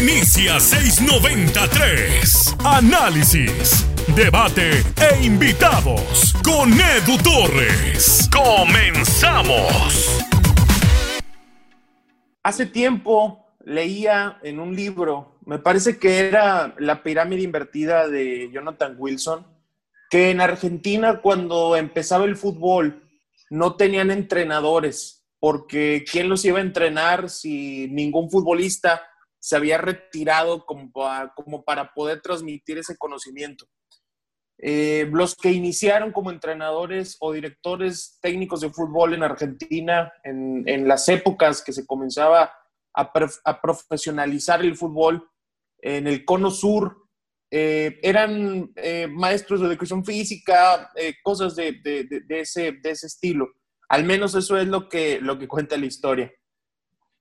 Inicia 693. Análisis, debate e invitados con Edu Torres. Comenzamos. Hace tiempo leía en un libro, me parece que era La pirámide invertida de Jonathan Wilson, que en Argentina cuando empezaba el fútbol no tenían entrenadores, porque ¿quién los iba a entrenar si ningún futbolista se había retirado como para, poder transmitir ese conocimiento? Eh, los que iniciaron como entrenadores o directores técnicos de fútbol en Argentina en, las épocas que se comenzaba a, profesionalizar el fútbol en el cono sur, eh, eran eh, maestros de educación física, cosas de, ese, de ese estilo. Al menos eso es lo que, lo que cuenta la historia.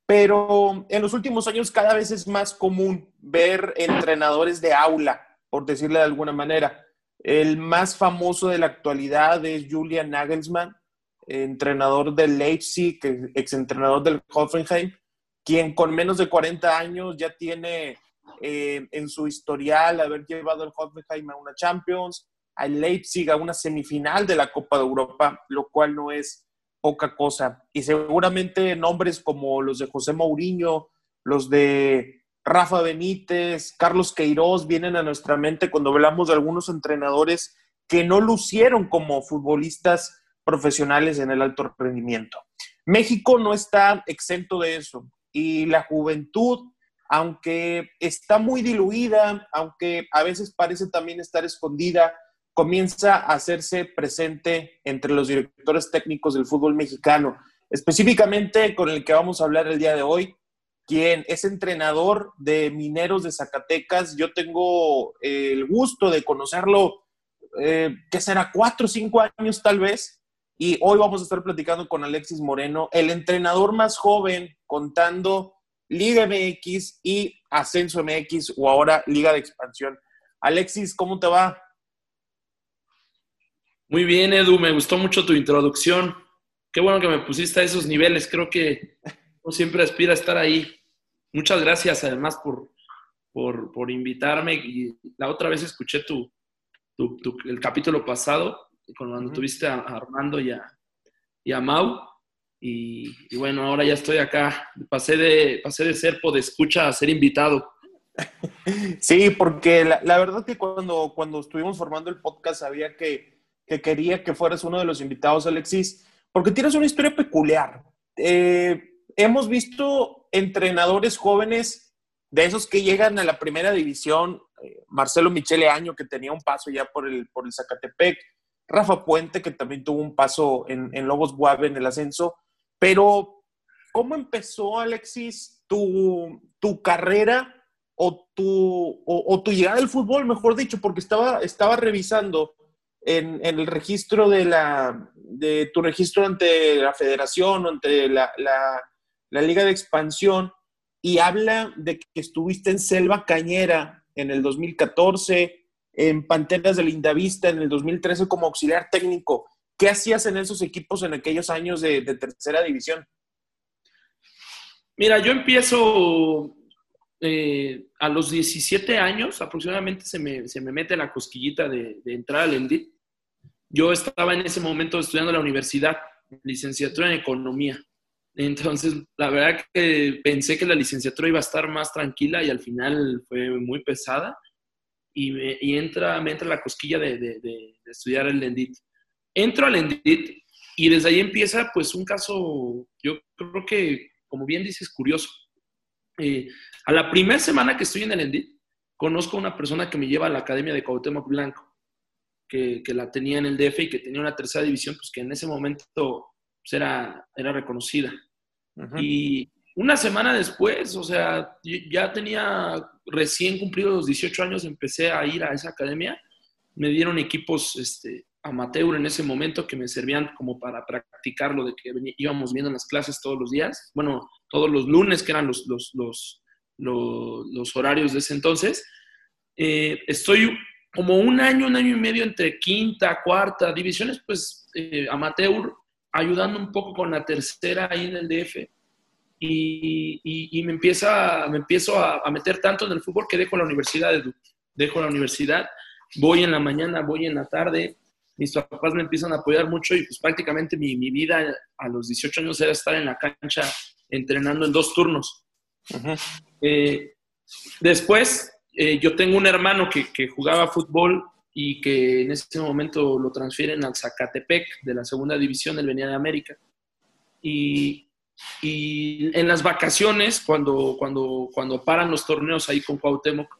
Pero en los últimos años cada vez es más común ver entrenadores de aula, por decirle de alguna manera. El más famoso de la actualidad es Julian Nagelsmann, entrenador del Leipzig, exentrenador del Hoffenheim, quien con menos de 40 años ya tiene eh, en su historial haber llevado al Hoffenheim a una Champions, al Leipzig a una semifinal de la Copa de Europa, lo cual no es poca cosa. Y seguramente nombres como los de José Mourinho, los de Rafa Benítez, Carlos Queiroz vienen a nuestra mente cuando hablamos de algunos entrenadores que no lucieron como futbolistas profesionales en el alto rendimiento. México no está exento de eso y la juventud, aunque está muy diluida, aunque a veces parece también estar escondida, comienza a hacerse presente entre los directores técnicos del fútbol mexicano, específicamente con el que vamos a hablar el día de hoy, quien es entrenador de Mineros de Zacatecas. Yo tengo eh, el gusto de conocerlo, eh, que será cuatro o cinco años tal vez, y hoy vamos a estar platicando con Alexis Moreno, el entrenador más joven contando Liga MX y Ascenso MX o ahora Liga de Expansión. Alexis, ¿cómo te va? Muy bien, Edu, me gustó mucho tu introducción. Qué bueno que me pusiste a esos niveles, creo que siempre aspira a estar ahí. Muchas gracias además por, por, invitarme. Y la otra vez escuché tu, el capítulo pasado, cuando tuviste a Armando y a, y a Mau. Y, bueno, ahora ya estoy acá. Pasé de, pasé de ser escucha a ser invitado. Sí, porque la, la, verdad que cuando, cuando estuvimos formando el podcast sabía que, que, quería que fueras uno de los invitados, Alexis, porque tienes una historia peculiar. Eh, hemos visto entrenadores jóvenes de esos que llegan a la primera división, eh, Marcelo Michele Año, que tenía un paso ya por el, por el Zacatepec, Rafa Puente, que también tuvo un paso en, Lobos Guave en el ascenso, pero ¿cómo empezó, Alexis, tu, tu carrera o tu, o, tu llegada al fútbol, mejor dicho, porque estaba, estaba revisando en, en, el registro de la de tu registro ante la federación, ante la, la, la Liga de Expansión, y habla de que estuviste en Selva Cañera en el 2014, en Panteras de Lindavista en el 2013 como auxiliar técnico. ¿Qué hacías en esos equipos en aquellos años de, tercera división? Mira, yo empiezo eh, a los 17 años, aproximadamente se me, se me mete la cosquillita de, de entrar al ENDIT. Yo estaba en ese momento estudiando la universidad, licenciatura en economía. Entonces, la verdad que pensé que la licenciatura iba a estar más tranquila y al final fue muy pesada. Y, me, entra, me entra la cosquilla de, estudiar el Lendit. Entro al Lendit y desde ahí empieza pues un caso, yo creo que, como bien dices, curioso. Eh, a la primera semana que estoy en el Lendit, conozco a una persona que me lleva a la Academia de Cuauhtémoc Blanco, que, que, la tenía en el DF y que tenía una tercera división, pues que en ese momento pues, era, era reconocida. Y una semana después, o sea, ya tenía recién cumplido los 18 años, empecé a ir a esa academia. Me dieron equipos este, amateur en ese momento que me servían como para practicar lo de que íbamos viendo en las clases todos los días. Bueno, todos los lunes, que eran los, los, los, los, horarios de ese entonces. Eh, estoy como un año, un año y medio entre quinta, cuarta divisiones, pues eh, amateur ayudando un poco con la tercera ahí en el DF. y, me, empieza, me empiezo a, meter tanto en el fútbol que dejo la universidad, Dejo la universidad, voy en la mañana, voy en la tarde, mis papás me empiezan a apoyar mucho y pues prácticamente mi, mi vida a los 18 años era estar en la cancha entrenando en dos turnos. Eh, después, eh, yo tengo un hermano que, que, jugaba fútbol y que en ese momento lo transfieren al Zacatepec de la segunda división del Venía de América. Y, y, en las vacaciones, cuando, cuando, cuando paran los torneos ahí con Cuauhtémoc,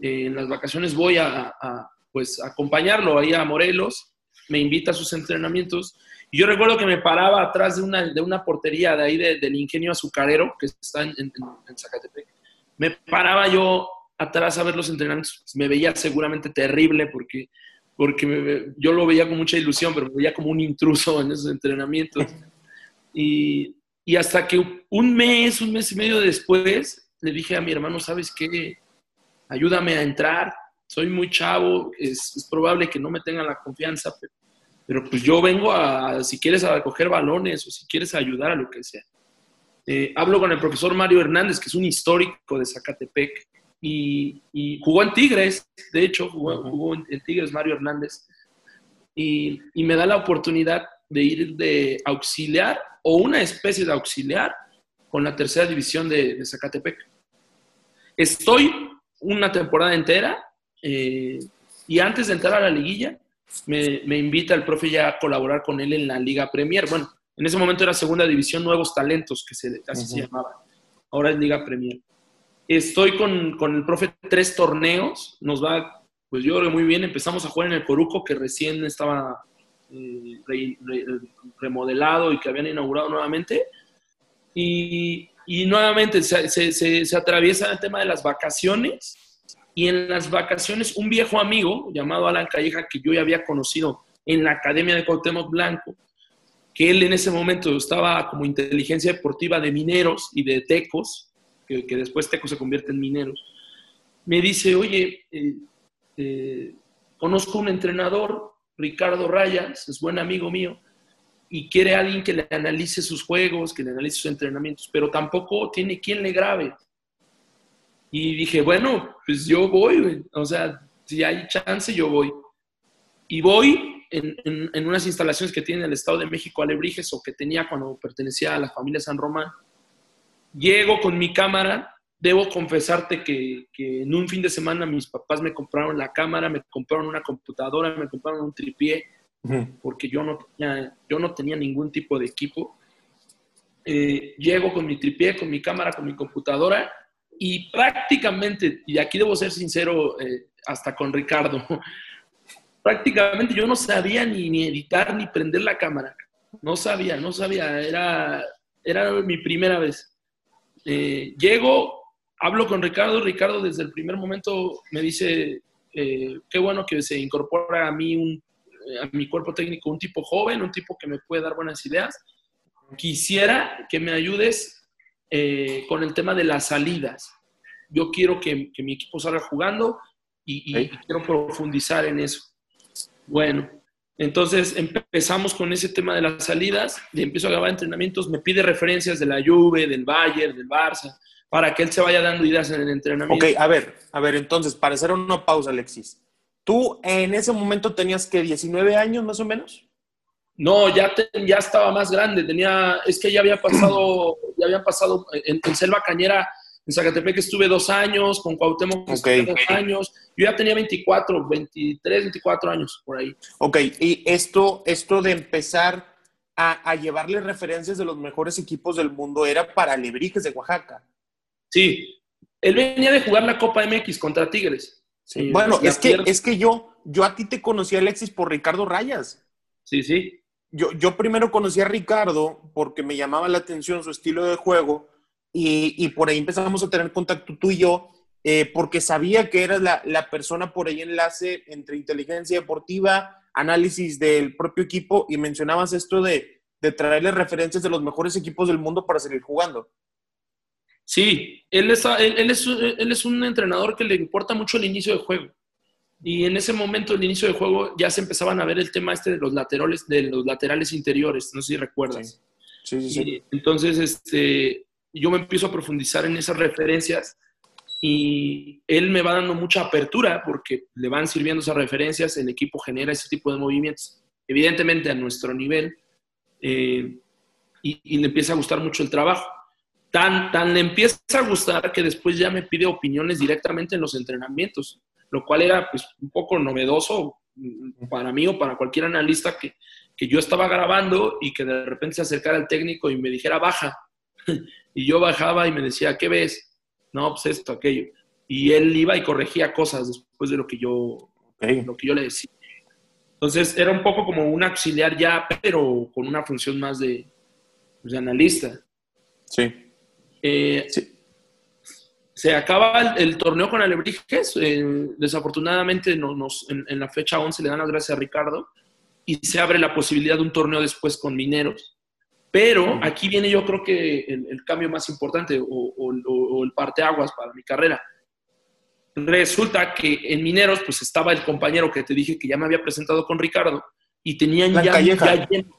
eh, en las vacaciones voy a, a, pues, acompañarlo ahí a Morelos, me invita a sus entrenamientos y yo recuerdo que me paraba atrás de una, de una portería de ahí del ingenio azucarero, que está en, Zacatepec. Me paraba yo atrás a ver los entrenamientos. Me veía seguramente terrible porque, porque yo lo veía con mucha ilusión, pero me veía como un intruso en esos entrenamientos. Y, y hasta que un mes, un mes y medio después, le dije a mi hermano, ¿sabes qué? Ayúdame a entrar. Soy muy chavo, es, es probable que no me tengan la confianza, pero pero pues yo vengo a, si quieres, a coger balones o si quieres ayudar a lo que sea. Eh, hablo con el profesor Mario Hernández, que es un histórico de Zacatepec y, jugó en Tigres, de hecho, jugó, en, Tigres Mario Hernández, y, me da la oportunidad de ir de auxiliar o una especie de auxiliar con la tercera división de, Zacatepec. Estoy una temporada entera eh, y antes de entrar a la liguilla me, invita el profe ya a colaborar con él en la Liga Premier. Bueno, en ese momento era Segunda División Nuevos Talentos, que se, así se llamaba. Ahora es Liga Premier. Estoy con, con, el profe tres torneos. Nos va, pues yo creo muy bien. Empezamos a jugar en el Coruco, que recién estaba eh, remodelado y que habían inaugurado nuevamente. Y, y nuevamente se, se, se, se atraviesa el tema de las vacaciones y en las vacaciones, un viejo amigo llamado Alan Calleja, que yo ya había conocido en la Academia de Cuauhtémoc Blanco, que él en ese momento estaba como inteligencia deportiva de mineros y de tecos, que, después tecos se convierte en mineros, me dice, oye, eh, eh, conozco un entrenador, Ricardo Rayas, es buen amigo mío, y quiere alguien que le analice sus juegos, que le analice sus entrenamientos, pero tampoco tiene quien le grabe. Y dije, bueno, pues yo voy, o sea, si hay chance, yo voy. Y voy en, en, unas instalaciones que tiene el Estado de México, Alebrijes, o que tenía cuando pertenecía a la familia San Román. Llego con mi cámara. Debo confesarte que, que en un fin de semana mis papás me compraron la cámara, me compraron una computadora, me compraron un tripié, porque yo no, tenía, yo no tenía ningún tipo de equipo. Eh, llego con mi tripié, con mi cámara, con mi computadora y prácticamente, y aquí debo ser sincero eh, hasta con Ricardo, prácticamente yo no sabía ni, editar ni prender la cámara. No sabía, no sabía, era, era mi primera vez. Eh, llego, hablo con Ricardo, Ricardo desde el primer momento me dice, eh, qué bueno que se incorpora a mí, a mi cuerpo técnico, un tipo joven, un tipo que me puede dar buenas ideas. Quisiera que me ayudes eh, con el tema de las salidas. Yo quiero que, mi equipo salga jugando y, quiero profundizar en eso. Bueno, entonces empezamos con ese tema de las salidas, le empiezo a grabar entrenamientos, me pide referencias de la Juve, del Bayern, del Barça, para que él se vaya dando ideas en el entrenamiento. Ok, a ver, a ver, entonces, para hacer una pausa, Alexis. ¿Tú en ese momento tenías que 19 años más o menos? No, ya, ya estaba más grande, tenía, es que ya había pasado, ya había pasado en, Selva Cañera, en Zacatepec estuve dos años, con Cuauhtémoc estuve dos años, yo ya tenía 24, 23, 24 años por ahí. Ok, y esto, esto de empezar a, llevarle referencias de los mejores equipos del mundo era para Lebrijes de Oaxaca. Sí, él venía de jugar la Copa MX contra Tigres. Sí, bueno, es que, es que yo, yo a ti te conocí, Alexis, por Ricardo Rayas. Sí, sí yo, primero conocí a Ricardo porque me llamaba la atención su estilo de juego y, por ahí empezamos a tener contacto tú y yo eh, porque sabía que eras la, persona por ahí enlace entre inteligencia deportiva, análisis del propio equipo y mencionabas esto de, traerle referencias de los mejores equipos del mundo para seguir jugando. Sí, él es, él, es, él es un entrenador que le importa mucho el inicio de juego. Y en ese momento, el inicio del juego, ya se empezaban a ver el tema este de los laterales, de los laterales interiores, no sé si recuerdas. Sí, sí, sí. entonces, este, yo me empiezo a profundizar en esas referencias y él me va dando mucha apertura porque le van sirviendo esas referencias, el equipo genera ese tipo de movimientos, evidentemente a nuestro nivel, eh, y, le empieza a gustar mucho el trabajo. Tan, tan le empieza a gustar que después ya me pide opiniones directamente en los entrenamientos, lo cual era pues, un poco novedoso para mí o para cualquier analista que, que yo estaba grabando y que de repente se acercara el técnico y me dijera baja. y yo bajaba y me decía, ¿qué ves? No, pues esto, aquello. Y él iba y corregía cosas después de lo que yo, lo que yo le decía. Entonces era un poco como un auxiliar ya, pero con una función más de, pues, analista. Eh, sí. Se acaba el, torneo con Alebrijes. Eh, desafortunadamente nos, en, la fecha 11 le dan las gracias a Ricardo y se abre la posibilidad de un torneo después con Mineros. Pero aquí viene yo creo que el, cambio más importante o, o, el parteaguas para mi carrera. Resulta que en Mineros pues estaba el compañero que te dije que ya me había presentado con Ricardo y tenían ya, lleno,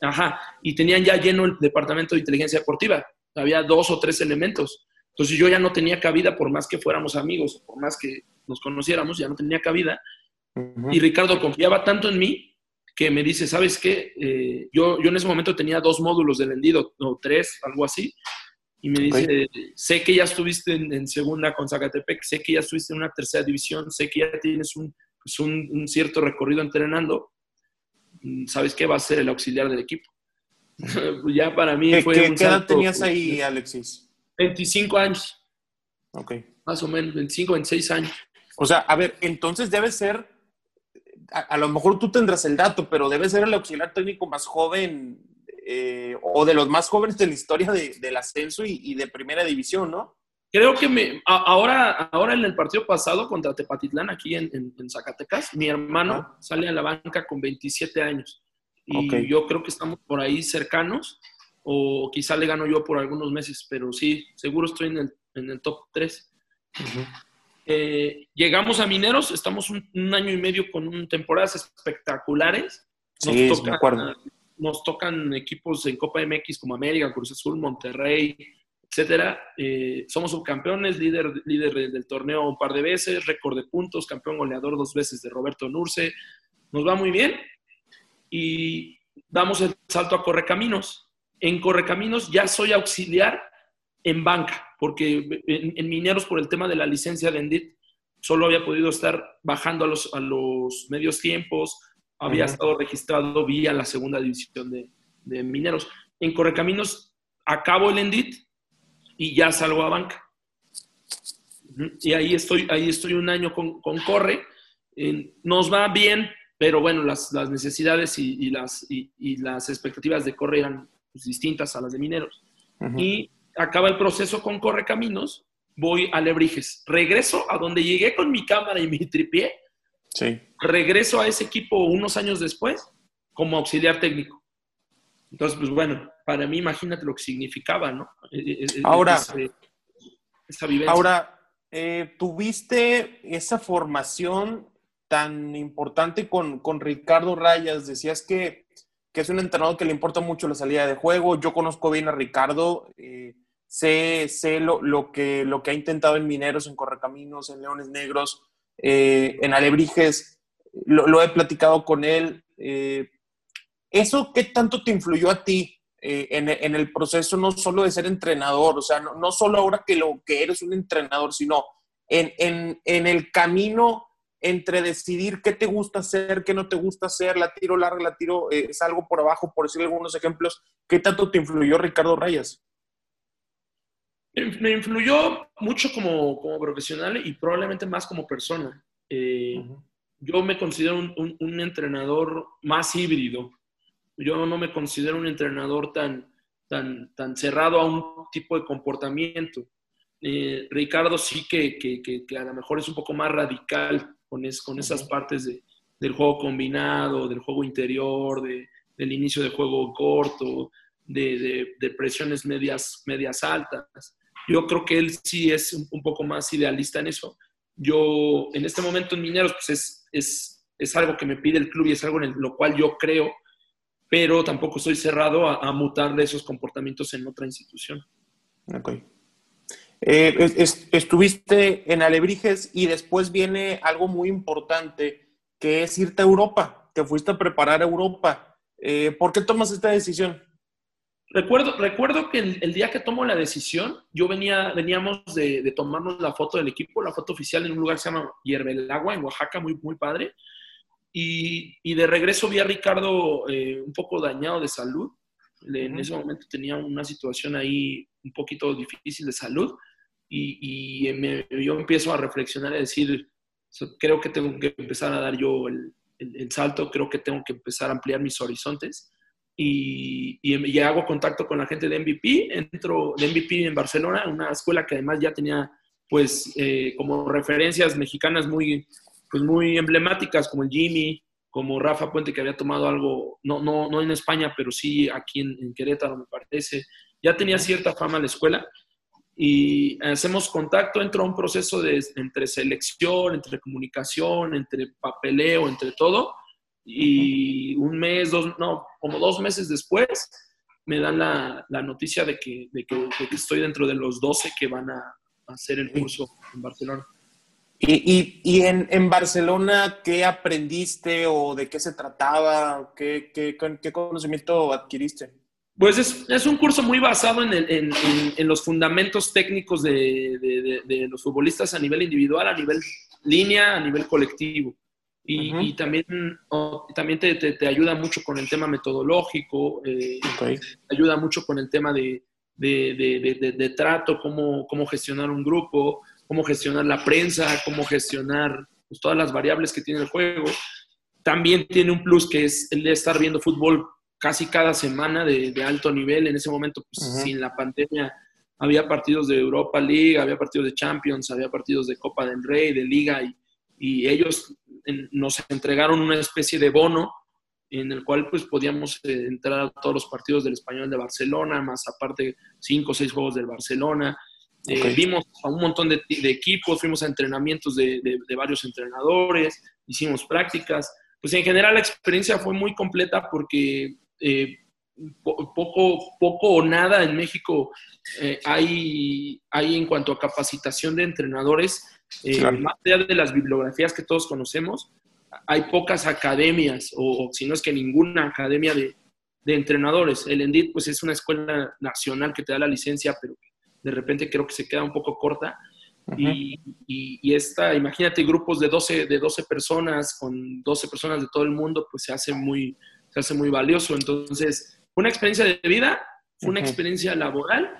ajá, y tenían ya lleno el departamento de inteligencia deportiva. Había dos o tres elementos. Entonces yo ya no tenía cabida por más que fuéramos amigos, por más que nos conociéramos, ya no tenía cabida. Y Ricardo confiaba tanto en mí que me dice, ¿sabes qué? Eh, yo, yo en ese momento tenía dos módulos de vendido, o tres, algo así, y me dice, sé que ya estuviste en, segunda con Zacatepec, sé que ya estuviste en una tercera división, sé que ya tienes un, pues un, cierto recorrido entrenando, mm, ¿sabes qué? Va a ser el auxiliar del equipo. ya para mí fue ¿qué, ¿Qué edad tenías ahí, Alexis? 25 años. Ok. Más o menos, 25, 26 años. O sea, a ver, entonces debe ser a, lo mejor tú tendrás el dato, pero debe ser el auxiliar técnico más joven eh, o de los más jóvenes de la historia del ascenso y, de primera división, ¿no? Creo que me, ahora, ahora en el partido pasado contra Tepatitlán, aquí en, Zacatecas, mi hermano sale a la banca con 27 años. Y yo creo que estamos por ahí cercanos, o quizá le gano yo por algunos meses, pero sí, seguro estoy en el, en el top 3. Eh, llegamos a Mineros, estamos un, año y medio con temporadas espectaculares. Nos, sí, tocan, nos tocan equipos en Copa MX como América, Cruz Azul, Monterrey, etcétera. Eh, somos subcampeones, líder, líder del torneo un par de veces, récord de puntos, campeón goleador dos veces de Roberto Nurce. Nos va muy bien y damos el salto a Correcaminos. En Correcaminos ya soy auxiliar en banca, porque en, Mineros, por el tema de la licencia de Endit, solo había podido estar bajando a los, a los medios tiempos, había estado registrado vía la segunda división de, de, Mineros. En Correcaminos acabo el Endit y ya salgo a banca. Y ahí estoy, ahí estoy un año con, con Corre. nos va bien, pero bueno, las, las necesidades y, las, y, las expectativas de Corre eran pues, distintas a las de Mineros. Y acaba el proceso con Correcaminos, voy a Lebrijes. Regreso a donde llegué con mi cámara y mi tripié. Sí. Regreso a ese equipo unos años después como auxiliar técnico. Entonces, pues bueno, para mí imagínate lo que significaba, ¿no? E, e, e, ahora, esa vivencia. Ahora, eh, tuviste esa formación tan importante con, con Ricardo Rayas. Decías que, que, es un entrenador que le importa mucho la salida de juego. Yo conozco bien a Ricardo. Eh, sé, sé lo, lo, que, lo que ha intentado en Mineros, en Correcaminos, en Leones Negros, eh, en Alebrijes, lo, he platicado con él. Eh, ¿Eso qué tanto te influyó a ti en, en, el proceso no solo de ser entrenador, o sea, no, no, solo ahora que lo que eres un entrenador, sino en, en, en el camino entre decidir qué te gusta hacer, qué no te gusta hacer, la tiro larga, la tiro, es algo por abajo, por decir algunos ejemplos, ¿qué tanto te influyó Ricardo Rayas? Me influyó mucho como, como profesional y probablemente más como persona. Eh, yo me considero un, un, entrenador más híbrido. Yo no me considero un entrenador tan, tan, tan cerrado a un tipo de comportamiento. Eh, Ricardo sí que, que, que, a lo mejor es un poco más radical con, es, con esas partes de, del juego combinado, del juego interior, de, del inicio de juego corto, de, de, presiones medias, medias altas. Yo creo que él sí es un, poco más idealista en eso. Yo, en este momento en Mineros, pues es, es, es algo que me pide el club y es algo en lo cual yo creo, pero tampoco estoy cerrado a, a mutar de esos comportamientos en otra institución. Ok. Eh, estuviste en Alebrijes y después viene algo muy importante, que es irte a Europa. Te fuiste a preparar a Europa. Eh, ¿Por qué tomas esta decisión? Recuerdo, recuerdo que el, día que tomo la decisión, yo venía, veníamos de, tomarnos la foto del equipo, la foto oficial en un lugar que se llama Hierbelagua, en Oaxaca, muy, muy padre. Y, de regreso vi a Ricardo eh, un poco dañado de salud. En ese momento tenía una situación ahí un poquito difícil de salud. Y, yo empiezo a reflexionar y decir, creo que tengo que empezar a dar yo el, el salto, creo que tengo que empezar a ampliar mis horizontes y, y, hago contacto con la gente de MVP, entro de MVP en Barcelona, una escuela que además ya tenía pues eh, como referencias mexicanas muy, pues muy emblemáticas como el Jimmy, como Rafa Puente que había tomado algo, no, no, no en España, pero sí aquí en, en Querétaro me parece, ya tenía cierta fama la escuela. Y hacemos contacto, entro a un proceso de, entre selección, entre comunicación, entre papeleo, entre todo. Y un mes, dos, no, como dos meses después, me dan la, la noticia de que, de, que, estoy dentro de los 12 que van a, hacer el curso en Barcelona. ¿Y, y, y en, en, Barcelona qué aprendiste o de qué se trataba? ¿Qué, qué, qué conocimiento adquiriste? Pues es, es, un curso muy basado en, el, en, en, los fundamentos técnicos de, de, de, los futbolistas a nivel individual, a nivel línea, a nivel colectivo. Y, también, también te, te, ayuda mucho con el tema metodológico, eh, te ayuda mucho con el tema de, de, de, de, trato, cómo, cómo gestionar un grupo, cómo gestionar la prensa, cómo gestionar pues, todas las variables que tiene el juego. También tiene un plus que es el de estar viendo fútbol casi cada semana de, alto nivel. En ese momento, pues, sin la pandemia, había partidos de Europa League, había partidos de Champions, había partidos de Copa del Rey, de Liga, y, y ellos nos entregaron una especie de bono en el cual pues podíamos eh, entrar a todos los partidos del español de Barcelona, más aparte cinco o seis juegos del Barcelona. Eh, vimos a un montón de, equipos, fuimos a entrenamientos de, varios entrenadores, hicimos prácticas. Pues en general la experiencia fue muy completa porque eh, poco, poco o nada en México hay, hay en cuanto a capacitación de entrenadores eh, más allá de las bibliografías que todos conocemos, hay pocas academias, o, si no es que ninguna academia de, entrenadores. El ENDIT, pues es una escuela nacional que te da la licencia, pero de repente creo que se queda un poco corta. y, y, esta, imagínate grupos de 12, de 12 personas, con 12 personas de todo el mundo, pues se hace muy, se hace muy valioso. Entonces, una experiencia de vida, fue una experiencia laboral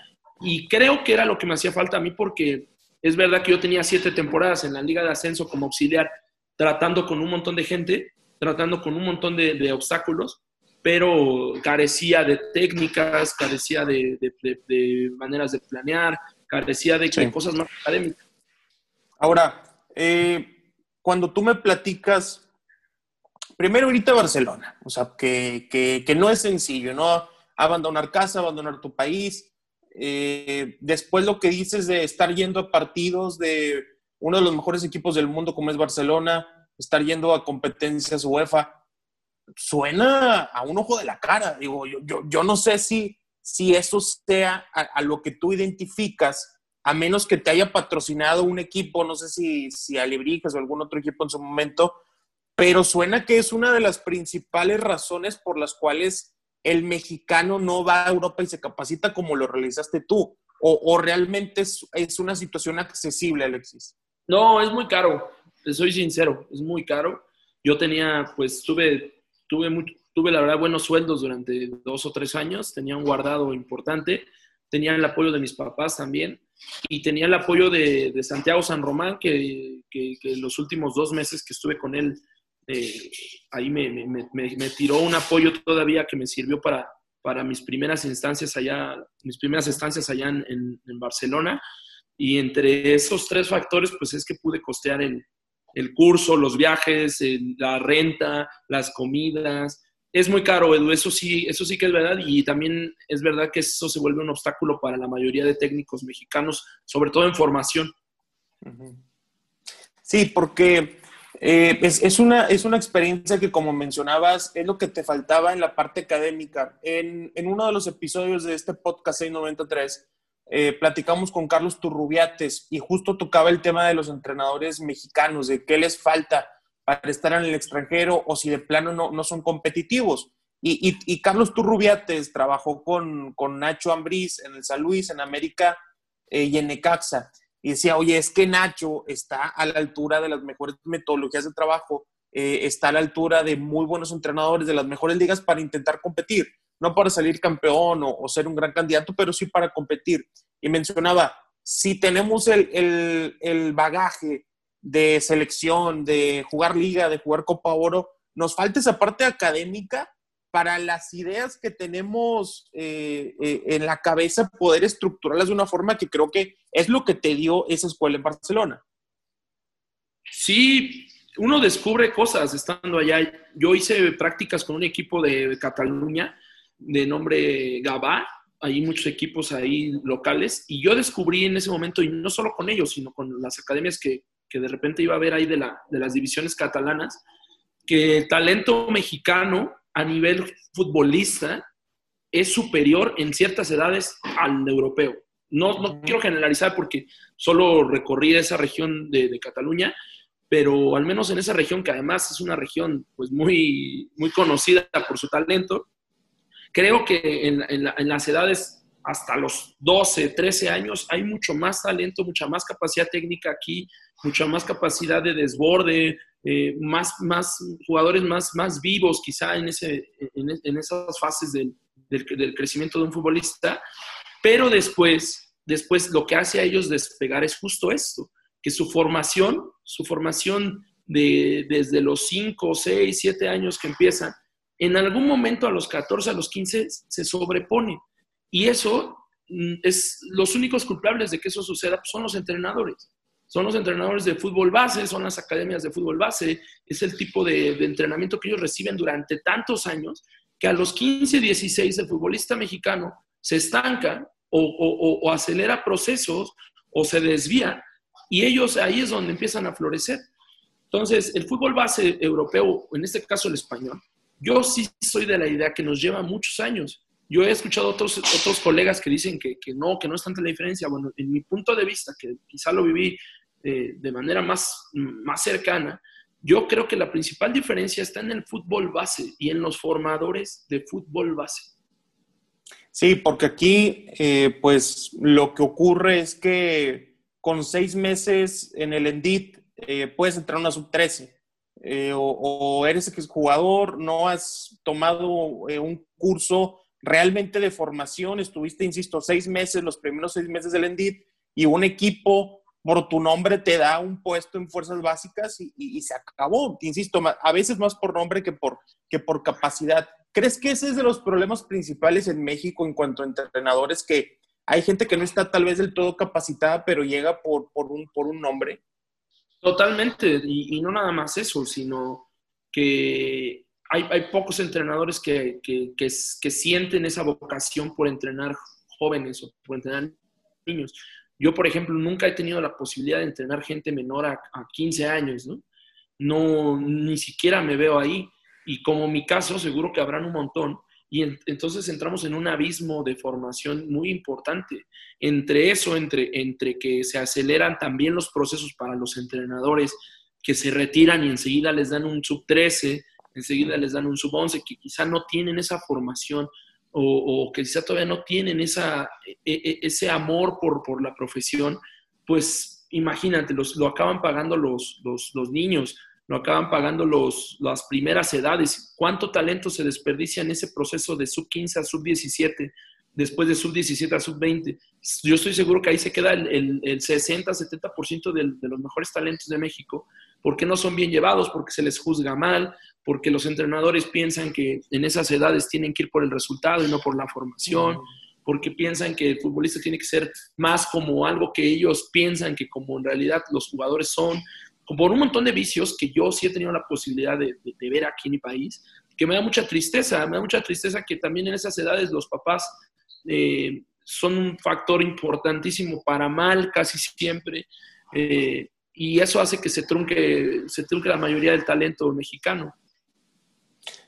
y creo que era lo que me hacía falta a mí porque es verdad que yo tenía siete temporadas en la Liga de Ascenso como auxiliar, tratando con un montón de gente, tratando con un montón de, obstáculos, pero carecía de técnicas, carecía de, maneras de planear, carecía de cosas más académicas. Ahora, eh, cuando tú me platicas, primero ahorita a Barcelona, o sea, que, que no es sencillo, ¿no? Abandonar casa, abandonar tu país, eh, después lo que dices de estar yendo a partidos de uno de los mejores equipos del mundo como es Barcelona, estar yendo a competencias UEFA, suena a un ojo de la cara. Digo, yo, yo, no sé si, si eso sea a, lo que tú identificas, a menos que te haya patrocinado un equipo, no sé si, si Alebrijes o algún otro equipo en su momento, pero suena que es una de las principales razones por las cuales el mexicano no va a Europa y se capacita como lo realizaste tú? ¿O, realmente es, una situación accesible, Alexis? No, es muy caro, soy sincero, es muy caro. Yo tenía, pues tuve, tuve, tuve la verdad buenos sueldos durante dos o tres años, tenía un guardado importante, tenía el apoyo de mis papás también y tenía el apoyo de, Santiago San Román, que, que, los últimos dos meses que estuve con él eh, ahí me, me, me, tiró un apoyo todavía que me sirvió para, para mis primeras instancias allá, mis primeras estancias allá en, en, Barcelona. Y entre esos tres factores, pues es que pude costear el, el curso, los viajes, la renta, las comidas. Es muy caro, Edu, eso sí, eso sí que es verdad. Y también es verdad que eso se vuelve un obstáculo para la mayoría de técnicos mexicanos, sobre todo en formación. Sí, porque eh, es, una, es una experiencia que, como mencionabas, es lo que te faltaba en la parte académica. En, uno de los episodios de este podcast 693, eh, platicamos con Carlos Turrubiates y justo tocaba el tema de los entrenadores mexicanos, de qué les falta para estar en el extranjero o si de plano no, no son competitivos. Y, Carlos Turrubiates trabajó con, con, Nacho Ambriz en el San Luis, en América eh, y en Necaxa. Y decía, oye, es que Nacho está a la altura de las mejores metodologías de trabajo, eh, está a la altura de muy buenos entrenadores, de las mejores ligas para intentar competir no para salir campeón o, ser un gran candidato, pero sí para competir. Y mencionaba, si tenemos el, bagaje de selección, de jugar liga, de jugar Copa Oro, nos falta esa parte académica para las ideas que tenemos eh, eh, en la cabeza, poder estructurarlas de una forma que creo que es lo que te dio esa escuela en Barcelona. Sí, uno descubre cosas estando allá. Yo hice prácticas con un equipo de Cataluña de nombre Gabá, hay muchos equipos ahí locales, y yo descubrí en ese momento, y no solo con ellos, sino con las academias que, que de repente iba a ver ahí de, la, de las divisiones catalanas, que el talento mexicano a nivel futbolista es superior en ciertas edades al europeo. No, no quiero generalizar porque solo recorrí esa región de, de, Cataluña, pero al menos en esa región, que además es una región pues muy, muy conocida por su talento, Creo que en, las edades hasta los 12, 13 años hay mucho más talento, mucha más capacidad técnica aquí, mucha más capacidad de desborde, eh, más, más jugadores más, vivos quizá en, ese, en, esas fases del, del, crecimiento de un futbolista, pero después, después lo que hace a ellos despegar es justo esto, que su formación, su formación de, desde los 5, 6, 7 años que empiezan, en algún momento a los 14, a los 15 se sobrepone. Y eso mm, es los únicos culpables de que eso suceda son los entrenadores. Son los entrenadores de fútbol base, son las academias de fútbol base, es el tipo de, entrenamiento que ellos reciben durante tantos años que a los 15, 16 el futbolista mexicano se estanca o, o acelera procesos o se desvía y ellos ahí es donde empiezan a florecer. Entonces, el fútbol base europeo, en este caso el español, yo sí soy de la idea que nos lleva muchos años. Yo he escuchado otros, otros colegas que dicen que, no, que no es tanta la diferencia. Bueno, en mi punto de vista, que quizá lo viví eh, de manera más, más cercana, yo creo que la principal diferencia está en el fútbol base y en los formadores de fútbol base. Sí, porque aquí, eh, pues lo que ocurre es que con seis meses en el Endit eh, puedes entrar a una sub-13 eh, o, eres jugador, no has tomado eh, un curso realmente de formación, estuviste, insisto, seis meses, los primeros seis meses del ENDIT, y un equipo por tu nombre te da un puesto en fuerzas básicas y, se acabó. Insisto, a veces más por nombre que por, que por capacidad. ¿Crees que ese es de los problemas principales en México en cuanto a entrenadores? Que hay gente que no está tal vez del todo capacitada, pero llega por, por, un, por un nombre. Totalmente, y, no nada más eso, sino que hay, hay pocos entrenadores que, que, que, sienten esa vocación por entrenar jóvenes o por entrenar niños. Yo, por ejemplo, nunca he tenido la posibilidad de entrenar gente menor a, a 15 años, ¿no? No, ni siquiera me veo ahí. Y como mi caso, seguro que habrán un montón, y entonces entramos en un abismo de formación muy importante. Entre eso, entre, entre que se aceleran también los procesos para los entrenadores que se retiran y enseguida les dan un sub 13, enseguida les dan un sub 11, que quizá no tienen esa formación o, que quizá todavía no tienen esa, e, e, ese amor por, por la profesión, pues imagínate, los, lo acaban pagando los, los, los niños lo acaban pagando los, las primeras edades. ¿Cuánto talento se desperdicia en ese proceso de sub 15 a sub 17, después de sub 17 a sub 20? Yo estoy seguro que ahí se queda el, el, 60-70% de, de los mejores talentos de México, porque no son bien llevados, porque se les juzga mal, porque los entrenadores piensan que en esas edades tienen que ir por el resultado y no por la formación. porque piensan que el futbolista tiene que ser más como algo que ellos piensan que como en realidad los jugadores son por un montón de vicios que yo sí he tenido la posibilidad de, ver aquí en mi país, que me da mucha tristeza, me da mucha tristeza que también en esas edades los papás eh, son un factor importantísimo para mal casi siempre, eh, y eso hace que se trunque, se trunque la mayoría del talento mexicano.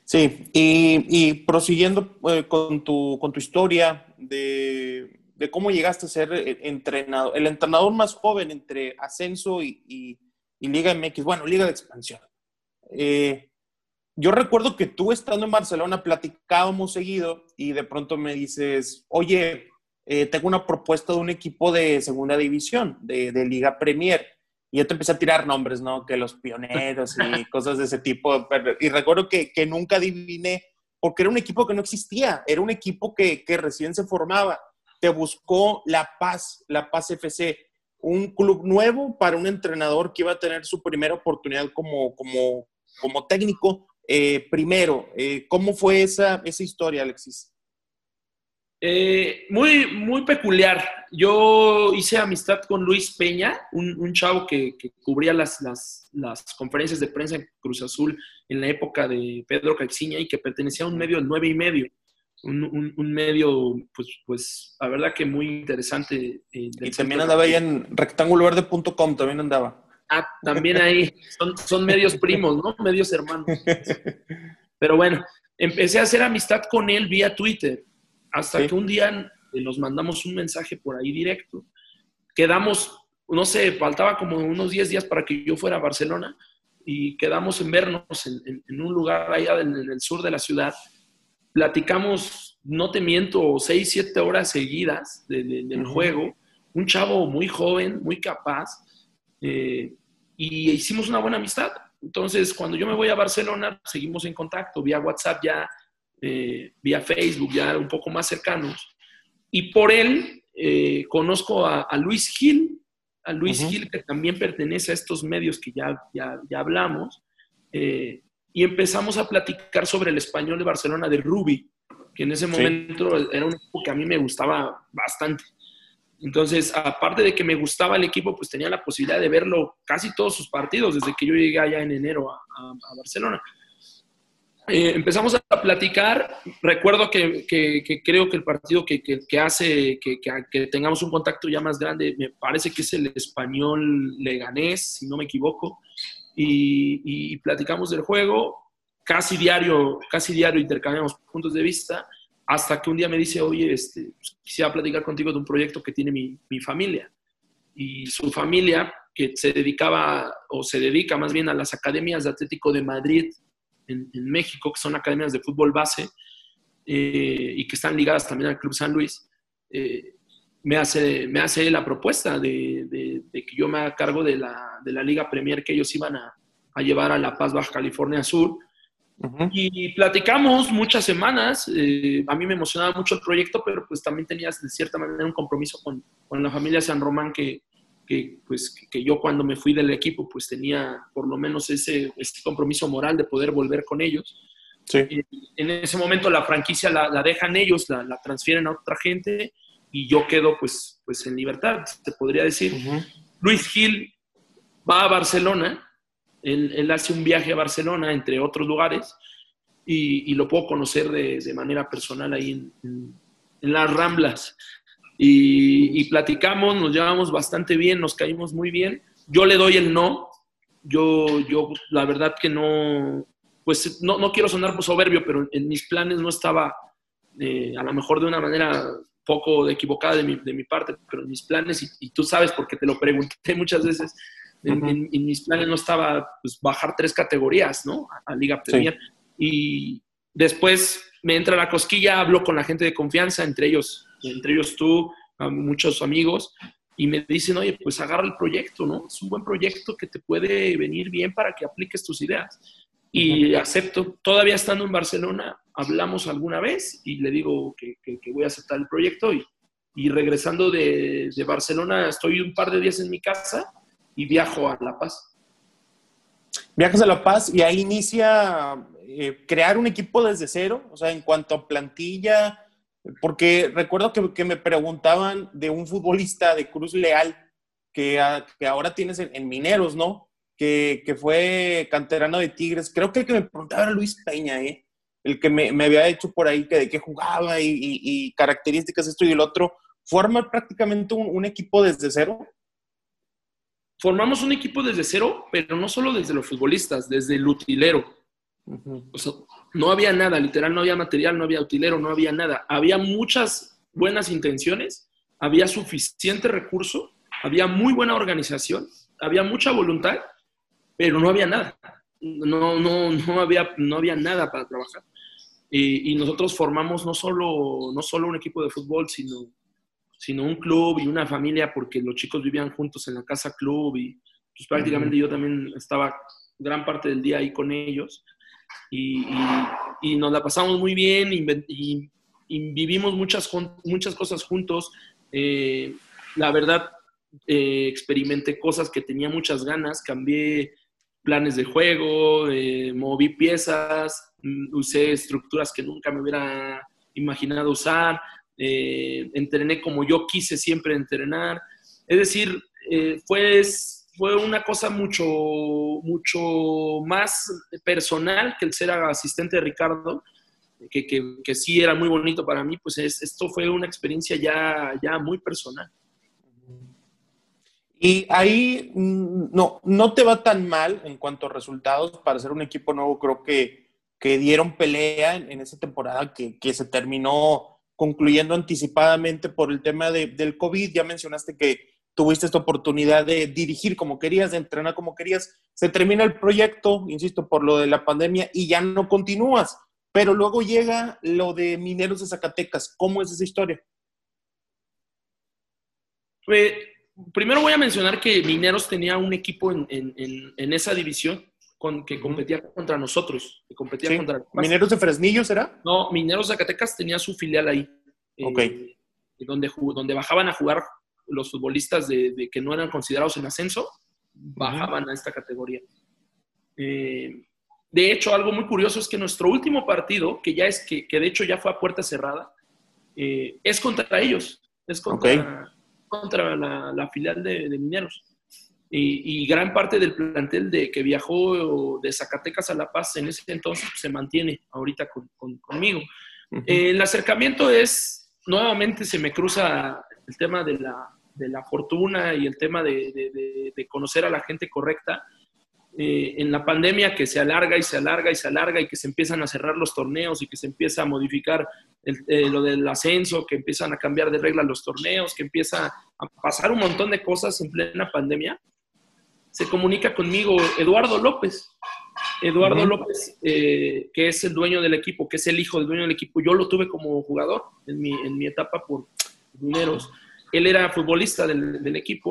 Sí, y, prosiguiendo eh, con, tu, con tu historia de, cómo llegaste a ser entrenador, el entrenador más joven entre ascenso y, Liga MX, bueno, Liga de Expansión. Eh, yo recuerdo que tú estando en Barcelona platicábamos seguido y de pronto me dices, oye, eh, tengo una propuesta de un equipo de segunda división, de, Liga Premier. Y yo te empecé a tirar nombres, ¿no? Que los pioneros y cosas de ese tipo. Y recuerdo que, que nunca adiviné, porque era un equipo que no existía, era un equipo que, que recién se formaba. Te buscó La Paz, La Paz FC, un club nuevo para un entrenador que iba a tener su primera oportunidad como, como, como técnico eh, primero, eh, ¿cómo fue esa, esa historia, Alexis? Eh, muy, muy peculiar. Yo hice amistad con Luis Peña, un, chavo que, cubría las, las, conferencias de prensa en Cruz Azul en la época de Pedro Caxiña y que pertenecía a un medio 9 y medio. Un, medio, pues, pues, la verdad que muy interesante. y también andaba ahí en rectangulverde.com, también andaba. Ah, también ahí son, medios primos, ¿no? Medios hermanos. Pero bueno, empecé a hacer amistad con él vía Twitter, hasta que un día nos mandamos un mensaje por ahí directo. Quedamos, no sé, faltaba como unos 10 días para que yo fuera a Barcelona y quedamos en vernos en, un lugar allá en, el sur de la ciudad. Platicamos, no te miento, 6, 7 horas seguidas del juego. Un chavo muy joven, muy capaz eh, y hicimos una buena amistad. Entonces, cuando yo me voy a Barcelona, seguimos en contacto vía WhatsApp ya, eh, vía Facebook ya un poco más cercanos. Y por él eh, conozco a, Luis Gil, a Luis Gil que también pertenece a estos medios que ya, ya, ya hablamos. Y empezamos a platicar sobre el español de Barcelona de Ruby, que en ese momento era un equipo que a mí me gustaba bastante. Entonces, aparte de que me gustaba el equipo, pues tenía la posibilidad de verlo casi todos sus partidos desde que yo llegué allá en enero a, Barcelona. Eh, empezamos a platicar. Recuerdo que, creo que el partido que, hace que, tengamos un contacto ya más grande, me parece que es el español leganés, si no me equivoco. Y, y platicamos del juego. Casi diario, casi diario intercambiamos puntos de vista hasta que un día me dice, oye, este, pues, quisiera platicar contigo de un proyecto que tiene mi, mi, familia. Y su familia, que se dedicaba, o se dedica más bien a las academias de Atlético de Madrid en, en México, que son academias de fútbol base, eh, y que están ligadas también al Club San Luis, eh, me, hace, me hace la propuesta de, de, de, que yo me haga cargo de la, de la Liga Premier que ellos iban a, a llevar a La Paz, Baja California Sur, y platicamos muchas semanas. Eh, a mí me emocionaba mucho el proyecto, pero pues también tenías de cierta manera un compromiso con, con la familia San Román que, que, pues, que yo cuando me fui del equipo pues tenía por lo menos ese, ese compromiso moral de poder volver con ellos. Sí. en ese momento la franquicia la, la dejan ellos, la, la, transfieren a otra gente y yo quedo pues, pues en libertad, te podría decir. Luis Gil va a Barcelona él, hace un viaje a Barcelona, entre otros lugares, y, lo puedo conocer de, manera personal ahí en, las Ramblas. Y, platicamos, nos llevamos bastante bien, nos caímos muy bien. Yo le doy el no. Yo, yo la verdad que no, pues no, no quiero sonar soberbio, pero en mis planes no estaba, eh, a lo mejor de una manera poco equivocada de mi, de mi parte, pero en mis planes, y, y, tú sabes porque te lo pregunté muchas veces, en, mis planes no estaba pues, bajar tres categorías, ¿no? A, Liga Premier. Y después me entra la cosquilla, hablo con la gente de confianza, entre ellos, entre ellos tú, muchos amigos, y me dicen, oye, pues agarra el proyecto, ¿no? Es un buen proyecto que te puede venir bien para que apliques tus ideas. Y acepto, todavía estando en Barcelona, hablamos alguna vez y le digo que, voy a aceptar el proyecto y, y regresando de, de, Barcelona estoy un par de días en mi casa y viajo a La Paz. Viajas a La Paz y ahí inicia eh, crear un equipo desde cero, o sea, en cuanto a plantilla, porque recuerdo que, me preguntaban de un futbolista de Cruz Leal que, que ahora tienes en, Mineros, ¿no? Que, que, fue canterano de Tigres. Creo que el que me preguntaba era Luis Peña, ¿eh? El que me, me había hecho por ahí que de qué jugaba y, y, características esto y el otro. Forma prácticamente un, un equipo desde cero formamos un equipo desde cero, pero no solo desde los futbolistas, desde el utilero. o sea, no había nada, literal, no había material, no había utilero, no había nada. Había muchas buenas intenciones, había suficiente recurso, había muy buena organización, había mucha voluntad, pero no había nada. No, no, no, había, no había nada para trabajar. Y, nosotros formamos no solo, no solo un equipo de fútbol, sino, sino un club y una familia, porque los chicos vivían juntos en la casa club y pues, prácticamente yo también estaba gran parte del día ahí con ellos. Y, y, nos la pasamos muy bien y, vivimos muchas, muchas cosas juntos. Eh, la verdad, eh, experimenté cosas que tenía muchas ganas, cambié planes de juego, eh, moví piezas, mm, usé estructuras que nunca me hubiera imaginado usar, entrené como yo quise siempre entrenar. Es decir, fue, fue una cosa mucho, mucho más personal que el ser asistente de Ricardo, que, que, sí era muy bonito para mí, pues esto fue una experiencia ya, ya muy personal. Y ahí mm, no, no te va tan mal en cuanto a resultados. Para ser un equipo nuevo, creo que, que dieron pelea en, esa temporada que, que, se terminó concluyendo anticipadamente por el tema de, del COVID. Ya mencionaste que tuviste esta oportunidad de dirigir como querías, de entrenar como querías. Se termina el proyecto, insisto, por lo de la pandemia y ya no continúas. Pero luego llega lo de Mineros de Zacatecas. ¿Cómo es esa historia? Pues primero voy a mencionar que Mineros tenía un equipo en, esa división con, que competía contra nosotros. Que competía contra ¿Mineros de Fresnillo será? No, Mineros Zacatecas tenía su filial ahí. Ok. Eh, donde, donde bajaban a jugar los futbolistas de, que no eran considerados en ascenso, bajaban a esta categoría. Eh, de hecho, algo muy curioso es que nuestro último partido, que ya es que, de hecho ya fue a puerta cerrada, eh, es contra ellos. Es contra, contra la, filial de, Mineros. Y, gran parte del plantel de que viajó de Zacatecas a La Paz en ese entonces pues, se mantiene ahorita conmigo. Eh, el acercamiento es, nuevamente se me cruza el tema de la, de la fortuna y el tema de, conocer a la gente correcta. Eh, en la pandemia que se alarga y se alarga y se alarga y que se empiezan a cerrar los torneos y que se empieza a modificar eh, lo del ascenso, que empiezan a cambiar de regla los torneos, que empieza a pasar un montón de cosas en plena pandemia, se comunica conmigo Eduardo López. Eduardo López, eh, que es el dueño del equipo, que es el hijo del dueño del equipo, yo lo tuve como jugador en mi, en mi etapa por Mineros. Él era futbolista del, del, equipo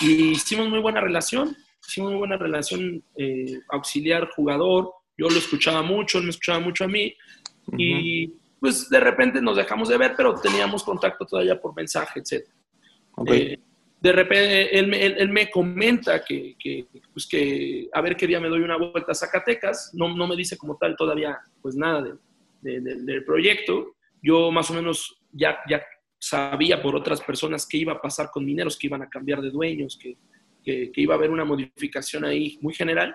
y hicimos muy buena relación, hicimos muy buena relación eh, auxiliar-jugador. Yo lo escuchaba mucho, él me escuchaba mucho a mí y pues de repente nos dejamos de ver, pero teníamos contacto todavía por mensaje, etc. Eh, de repente él, él, me comenta que, que, pues que a ver qué día me doy una vuelta a Zacatecas, no, no me dice como tal todavía pues nada de, del proyecto. Yo más o menos ya, ya sabía por otras personas qué iba a pasar con mineros, que iban a cambiar de dueños, que, que, iba a haber una modificación ahí muy general.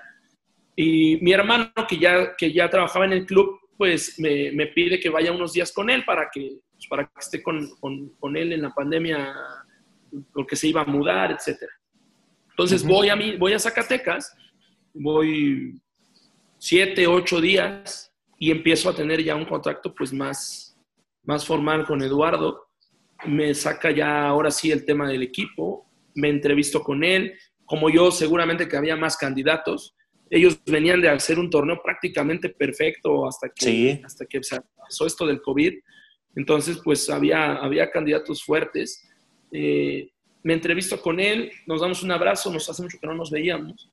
Y mi hermano, que ya, que ya trabajaba en el club, pues me, me pide que vaya unos días con él para que, pues, para que esté con, con, con, él en la pandemia, porque se iba a mudar, etc. Entonces voy, a mí, voy a Zacatecas, voy siete, ocho días y empiezo a tener ya un contacto pues más, más formal con Eduardo me saca ya ahora sí el tema del equipo, me entrevisto con él, como yo seguramente que había más candidatos, ellos venían de hacer un torneo prácticamente perfecto hasta que, hasta que pasó esto del COVID, entonces pues había, había candidatos fuertes. Eh, me entrevisto con él, nos damos un abrazo, nos hace mucho que no nos veíamos.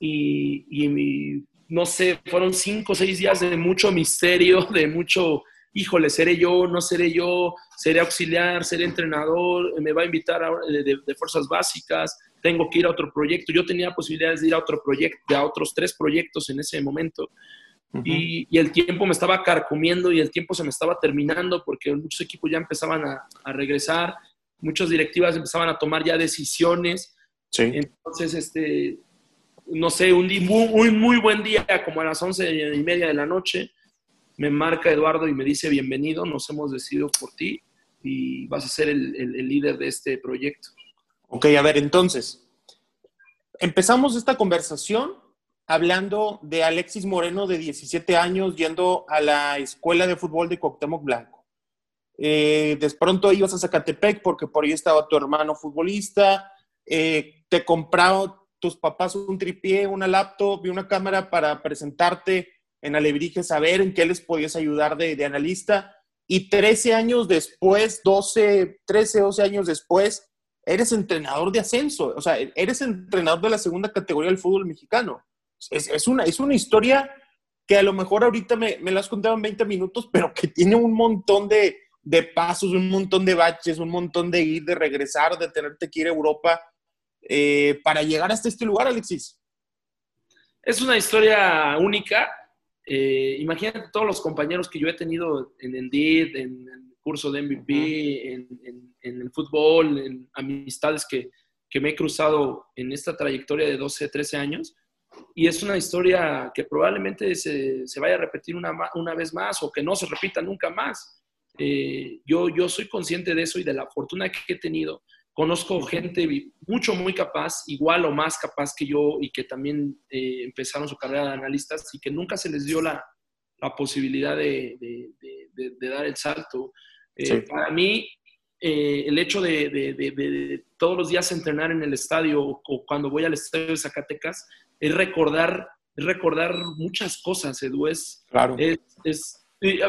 Y, y no sé, fueron cinco o seis días de mucho misterio, de mucho híjole, seré yo, no seré yo, seré auxiliar, seré entrenador, me va a invitar a, de, fuerzas básicas, tengo que ir a otro proyecto. Yo tenía posibilidades de ir a otro proyecto, a otros tres proyectos en ese momento. y, el tiempo me estaba carcomiendo y el tiempo se me estaba terminando porque muchos equipos ya empezaban a, regresar, muchas directivas empezaban a tomar ya decisiones. Entonces, este, no sé, un, muy, muy buen día, como a las once y media de la noche, me marca Eduardo y me dice, bienvenido, nos hemos decidido por ti y vas a ser el, líder de este proyecto. Ok, a ver, entonces, empezamos esta conversación hablando de Alexis Moreno de 17 años yendo a la escuela de fútbol de Cuauhtémoc Blanco. eh, de pronto ibas a Zacatepec porque por ahí estaba tu hermano futbolista, eh, te compraron tus papás un tripié, una laptop y una cámara para presentarte en Alebrijes, saber en qué les podías ayudar de, de analista. Y 13 años después, 12, 13, 12 años después, eres entrenador de ascenso, o sea, eres entrenador de la segunda categoría del fútbol mexicano. Es, es una, es una historia que a lo mejor ahorita me, me la has contado en 20 minutos, pero que tiene un montón de, de pasos, un montón de baches, un montón de ir, de regresar, de tenerte que ir a Europa eh, para llegar hasta este lugar, Alexis. Es una historia única. Eh, imagínate todos los compañeros que yo he tenido en Indeed, en el curso de MVP, en, el fútbol, en amistades que, me he cruzado en esta trayectoria de 12, 13 años. Y es una historia que probablemente se, vaya a repetir una, una, vez más o que no se repita nunca más. Eh, yo, yo soy consciente de eso y de la fortuna que he tenido Conozco gente mucho, muy capaz, igual o más capaz que yo y que también eh, empezaron su carrera de analistas y que nunca se les dio la, la posibilidad de, de, dar el salto. Eh, para mí, eh, el hecho de, todos los días entrenar en el estadio o cuando voy al estadio de Zacatecas es recordar, recordar muchas cosas, Edu. Es, claro. es,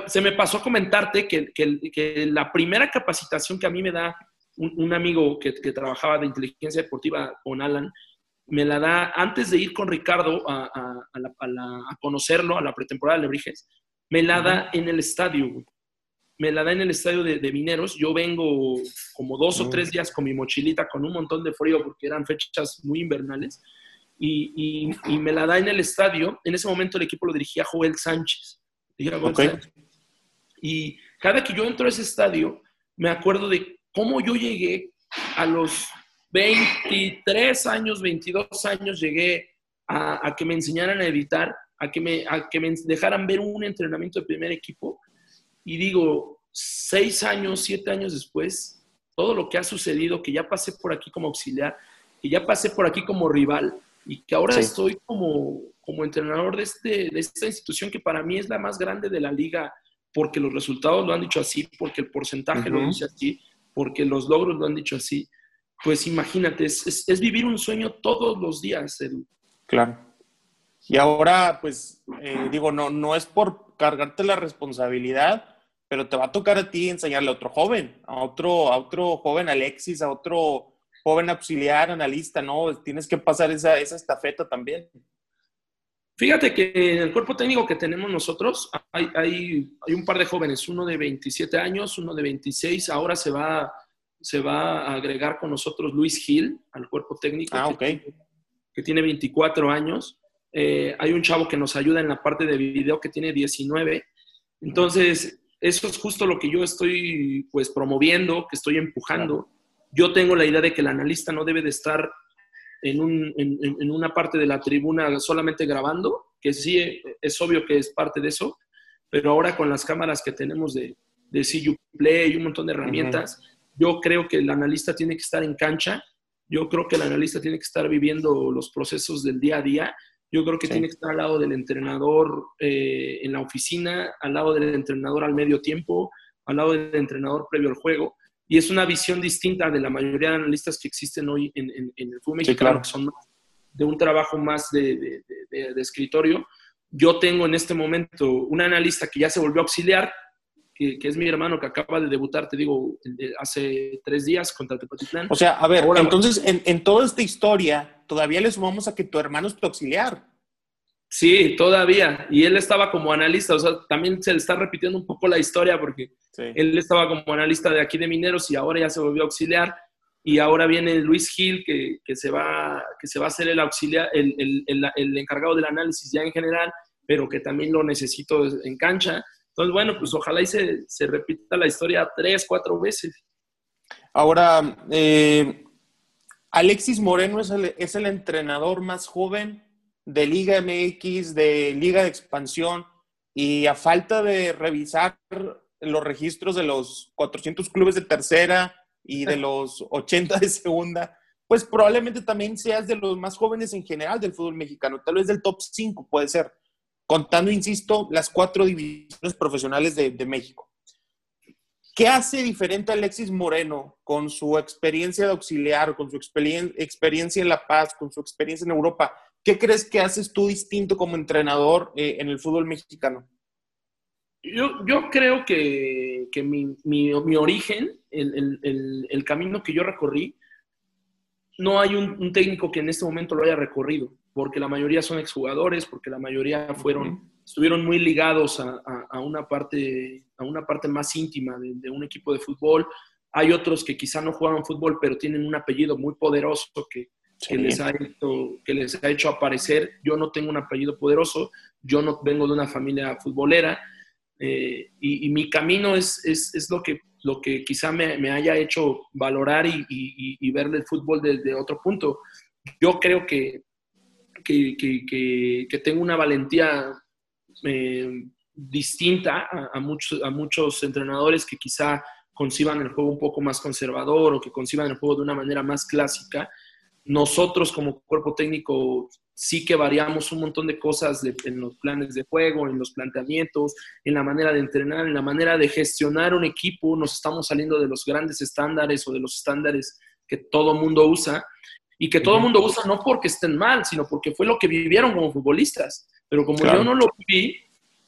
se me pasó comentarte que, que, que, la primera capacitación que a mí me da un, amigo que, trabajaba de inteligencia deportiva con Alan, me la da antes de ir con Ricardo a, conocerlo a la pretemporada de Lebrijes, me la da en el estadio, me la da en el estadio de, Mineros. Yo vengo como dos o tres días con mi mochilita con un montón de frío porque eran fechas muy invernales y, me la da en el estadio. En ese momento el equipo lo dirigía Joel Sánchez. Y cada que yo entro a ese estadio, me acuerdo de cómo yo llegué a los 23 años, 22 años, llegué a, que me enseñaran a editar, a que, me, a que me dejaran ver un entrenamiento de primer equipo. Y digo, seis años, siete años después, todo lo que ha sucedido, que ya pasé por aquí como auxiliar, que ya pasé por aquí como rival y que ahora estoy como, como entrenador de, este, de esta institución que para mí es la más grande de la liga, porque los resultados lo han dicho así, porque el porcentaje lo dice así, porque los logros lo han dicho así, pues imagínate, es, vivir un sueño todos los días, Edu. Claro. Y ahora, pues, eh, digo, no, no es por cargarte la responsabilidad, pero te va a tocar a ti enseñarle a otro joven, a otro, a otro joven Alexis, a otro joven auxiliar, analista, ¿no? Tienes que pasar esa, esa estafeta también. Fíjate que en el cuerpo técnico que tenemos nosotros hay, hay, hay, un par de jóvenes, uno de 27 años, uno de 26, ahora se va, se va a agregar con nosotros Luis Gil al cuerpo técnico, ah, que, que, tiene 24 años. Eh, hay un chavo que nos ayuda en la parte de video que tiene 19. Entonces, eso es justo lo que yo estoy pues promoviendo, que estoy empujando. Yo tengo la idea de que el analista no debe de estar en, un, en, en, una parte de la tribuna solamente grabando, que sí es obvio que es parte de eso, pero ahora con las cámaras que tenemos de, de CU Play y un montón de herramientas, yo creo que el analista tiene que estar en cancha, yo creo que el analista tiene que estar viviendo los procesos del día a día, yo creo que tiene que estar al lado del entrenador eh, en la oficina, al lado del entrenador al medio tiempo, al lado del entrenador previo al juego y es una visión distinta de la mayoría de analistas que existen hoy en, el fútbol mexicano, que son de un trabajo más de, escritorio. Yo tengo en este momento un analista que ya se volvió auxiliar, que, es mi hermano que acaba de debutar, te digo, hace tres días contra Tepatitlán. O sea, a ver, entonces en, en, toda esta historia todavía le sumamos a que tu hermano es tu auxiliar. Sí, todavía. Y él estaba como analista, o sea, también se le está repitiendo un poco la historia porque él estaba como analista de aquí de Mineros y ahora ya se volvió auxiliar. Y ahora viene Luis Gil, que, se, va, que se va a hacer el auxiliar, el, el, encargado del análisis ya en general, pero que también lo necesito en cancha. Entonces, bueno, pues ojalá y se, se repita la historia tres, cuatro veces. Ahora, eh, Alexis Moreno es el, es el entrenador más joven de Liga MX, de Liga de Expansión, y a falta de revisar los registros de los 400 clubes de tercera y de los 80 de segunda, pues probablemente también seas de los más jóvenes en general del fútbol mexicano, tal vez del top 5 puede ser, contando, insisto, las cuatro divisiones profesionales de, México. ¿Qué hace diferente a Alexis Moreno con su experiencia de auxiliar, con su experiencia en La Paz, con su experiencia en Europa? ¿Qué crees que haces tú distinto como entrenador eh, en el fútbol mexicano? Yo, yo creo que, que mi, mi, mi, origen, el, el, el, camino que yo recorrí, no hay un, un, técnico que en este momento lo haya recorrido, porque la mayoría son exjugadores, porque la mayoría fueron estuvieron muy ligados a, a, una, parte, a una parte más íntima de, de, un equipo de fútbol. Hay otros que quizá no juegan fútbol, pero tienen un apellido muy poderoso que, que, les ha hecho, que les ha hecho aparecer. Yo no tengo un apellido poderoso, yo no vengo de una familia futbolera eh, y, mi camino es, es, es, lo, que, lo que quizá me, haya hecho valorar y, y, ver el fútbol desde otro punto. Yo creo que, que, que, tengo una valentía eh, distinta a, a, muchos, a muchos entrenadores que quizá conciban el juego un poco más conservador o que conciban el juego de una manera más clásica. Nosotros como cuerpo técnico sí que variamos un montón de cosas de, en los planes de juego, en los planteamientos, en la manera de entrenar, en la manera de gestionar un equipo. Nos estamos saliendo de los grandes estándares o de los estándares que todo mundo usa y que todo el mundo usa no porque estén mal, sino porque fue lo que vivieron como futbolistas. Pero como claro. yo no lo viví,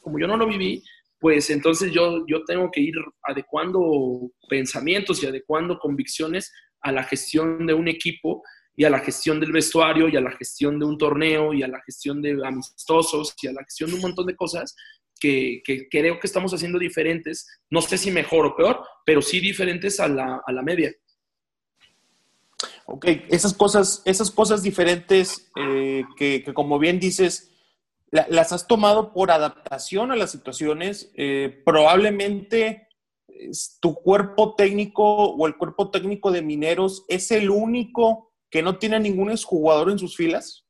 como yo no lo viví, pues entonces yo, yo tengo que ir adecuando pensamientos y adecuando convicciones a la gestión de un equipo y a la gestión del vestuario y a la gestión de un torneo y a la gestión de amistosos y a la gestión de un montón de cosas que, creo que estamos haciendo diferentes, no sé si mejor o peor, pero sí diferentes a la, a la media. Ok, esas cosas, esas cosas diferentes eh, que, como bien dices, la, las has tomado por adaptación a las situaciones. Eh, probablemente tu cuerpo técnico o el cuerpo técnico de Mineros es el único que no tiene ningún exjugador en sus filas.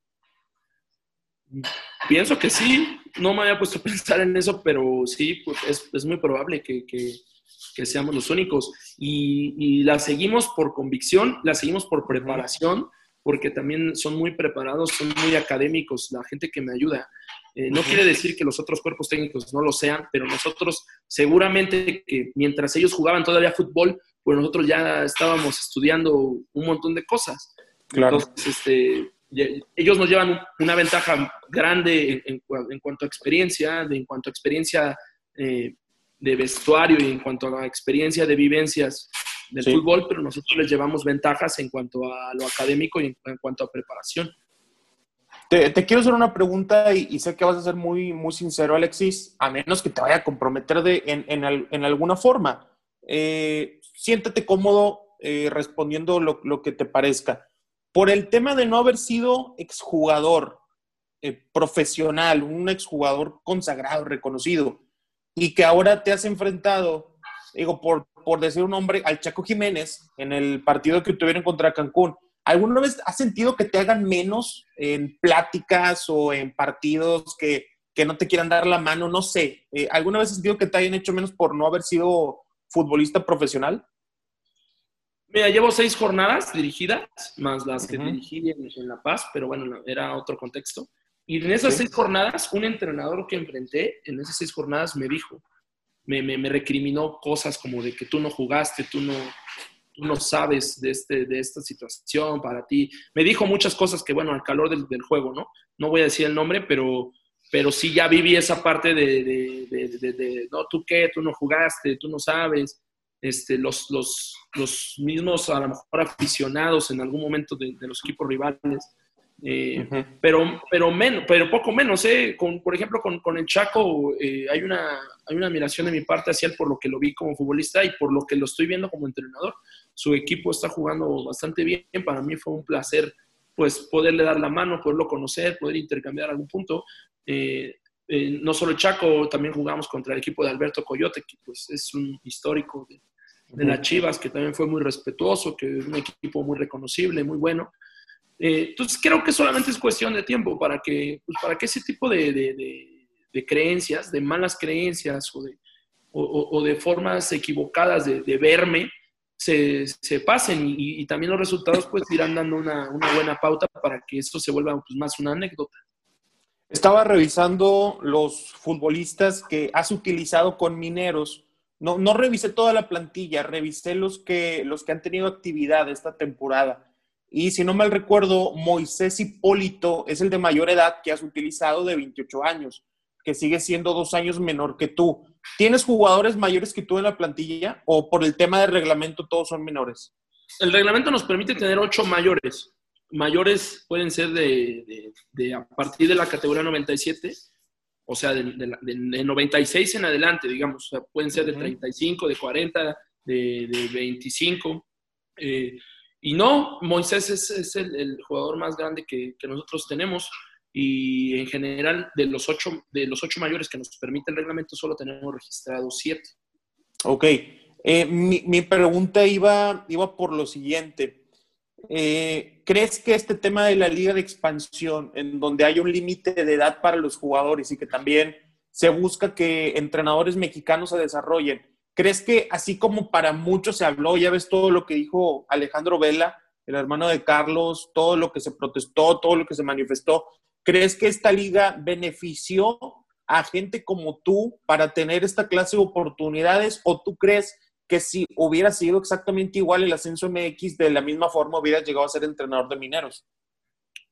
Pienso que sí, no me había puesto a pensar en eso, pero sí, pues es, es muy probable que, que, que, seamos los únicos. Y, y, la seguimos por convicción, la seguimos por preparación, porque también son muy preparados, son muy académicos, la gente que me ayuda. Eh, no quiere decir que los otros cuerpos técnicos no lo sean, pero nosotros seguramente que mientras ellos jugaban todavía fútbol, pues nosotros ya estábamos estudiando un montón de cosas. Claro. Entonces, este, ellos nos llevan una ventaja grande en, en, cuanto a experiencia, de, en cuanto a experiencia eh, de vestuario y en cuanto a experiencia de vivencias del sí. fútbol, pero nosotros les llevamos ventajas en cuanto a lo académico y en, en cuanto a preparación. Te, te, quiero hacer una pregunta y, y, sé que vas a ser muy, muy sincero, Alexis, a menos que te vaya a comprometer de, en, en, en alguna forma. Eh, siéntate cómodo eh, respondiendo lo, lo, que te parezca. Por el tema de no haber sido exjugador eh, profesional, un exjugador consagrado, reconocido, y que ahora te has enfrentado, digo, por, por decir un nombre, al Chaco Jiménez en el partido que tuvieron contra Cancún ¿Alguna vez has sentido que te hagan menos en pláticas o en partidos que, que no te quieran dar la mano? No sé. Eh, ¿Alguna vez has sentido que te hayan hecho menos por no haber sido futbolista profesional? Mira, llevo seis jornadas dirigidas, más las que uh -huh. dirigí en, en, La Paz, pero bueno, era otro contexto. Y en esas sí. seis jornadas, un entrenador que enfrenté en esas seis jornadas me dijo, me, me, me recriminó cosas como de que tú no jugaste, tú no, tú no sabes de, este, de esta situación para ti. Me dijo muchas cosas que, bueno, al calor del, del juego, ¿no? No voy a decir el nombre, pero, pero sí ya viví esa parte de, de, de, de, no, tú qué, tú no jugaste, tú no sabes. Este, los, los, los mismos, a lo mejor aficionados en algún momento de, los equipos rivales. Eh, uh -huh. pero, pero, menos, pero poco menos, ¿eh? Con, por ejemplo, con, con el Chaco eh, hay, una, hay una admiración de mi parte hacia él por lo que lo vi como futbolista y por lo que lo estoy viendo como entrenador su equipo está jugando bastante bien. Para mí fue un placer pues poderle dar la mano, poderlo conocer, poder intercambiar algún punto. Eh, eh, no solo Chaco, también jugamos contra el equipo de Alberto Coyote, que pues es un histórico de, de las Chivas, que también fue muy respetuoso, que es un equipo muy reconocible, muy bueno. Eh, entonces creo que solamente es cuestión de tiempo para que, pues, para que ese tipo de, de, de creencias, de malas creencias o de, o, o de formas equivocadas de, verme, se, se pasen y, y, también los resultados pues irán dando una, una, buena pauta para que esto se vuelva pues, más una anécdota. Estaba revisando los futbolistas que has utilizado con Mineros no, revisé toda la plantilla, revisé los que, los que han tenido actividad esta temporada. Y si no mal recuerdo, Moisés Hipólito es el de mayor edad que has utilizado de 28 años, que sigue siendo dos años menor que tú. ¿Tienes jugadores mayores que tú en la plantilla o por el tema del reglamento todos son menores? El reglamento nos permite tener ocho mayores. Mayores pueden ser de, a partir de la categoría 97, o sea, de, 96 en adelante, digamos. pueden ser de 35, de 40, de, 25. Eh, y no, Moisés es, el, jugador más grande que, nosotros tenemos y en general de los, ocho, de los ocho mayores que nos permite el reglamento solo tenemos registrados siete. Ok, eh, mi, pregunta iba, iba por lo siguiente. Eh, ¿Crees que este tema de la liga de expansión, en donde hay un límite de edad para los jugadores y que también se busca que entrenadores mexicanos se desarrollen, ¿Crees que así como para muchos se habló, ya ves todo lo que dijo Alejandro Vela, el hermano de Carlos, todo lo que se protestó, todo lo que se manifestó, ¿crees que esta liga benefició a gente como tú para tener esta clase de oportunidades o tú crees que si hubiera sido exactamente igual el ascenso MX, de la misma forma hubieras llegado a ser entrenador de mineros?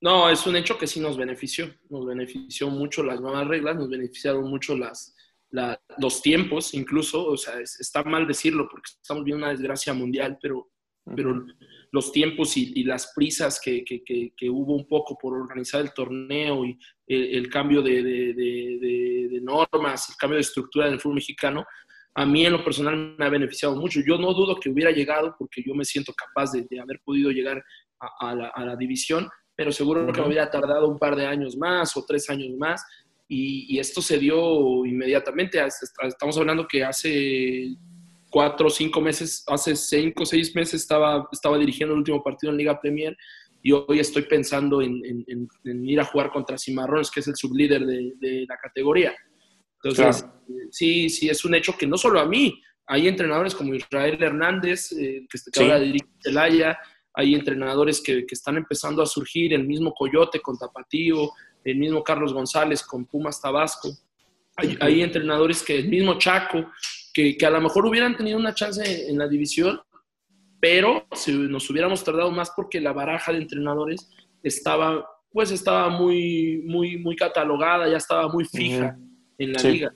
No, es un hecho que sí nos benefició, nos benefició mucho las nuevas reglas, nos beneficiaron mucho las, los tiempos, incluso, o sea, está mal decirlo porque estamos viendo una desgracia mundial, pero, pero los tiempos y, las prisas que, que, hubo un poco por organizar el torneo y el, cambio de, de, normas, el cambio de estructura del fútbol mexicano, a mí en lo personal me ha beneficiado mucho. Yo no dudo que hubiera llegado porque yo me siento capaz de, haber podido llegar a, la, división, pero seguro que me hubiera tardado un par de años más o tres años más y, esto se dio inmediatamente. Estamos hablando que hace cuatro o cinco meses, hace cinco o seis meses estaba, estaba dirigiendo el último partido en Liga Premier y hoy estoy pensando en, ir a jugar contra Cimarrones, que es el sublíder de, la categoría. Entonces, sí, sí, es un hecho que no solo a mí, hay entrenadores como Israel Hernández, eh, que, está ahora dirige Celaya, hay entrenadores que, que, están empezando a surgir, el mismo Coyote con Tapatío, el mismo Carlos González con Pumas Tabasco. Hay, entrenadores que el mismo Chaco, que, a lo mejor hubieran tenido una chance en la división, pero si nos hubiéramos tardado más porque la baraja de entrenadores estaba, pues estaba muy, muy, muy catalogada, ya estaba muy fija en la liga.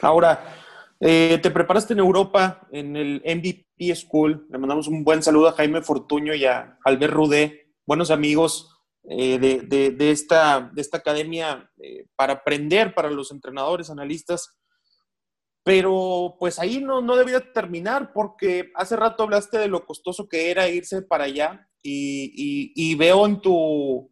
Ahora, eh, te preparaste en Europa, en el MVP School. Le mandamos un buen saludo a Jaime Fortuño y a Albert Rudé, buenos amigos eh, de, esta, de esta academia eh, para aprender para los entrenadores, analistas. Pero pues ahí no, no debía terminar porque hace rato hablaste de lo costoso que era irse para allá y, veo en tu,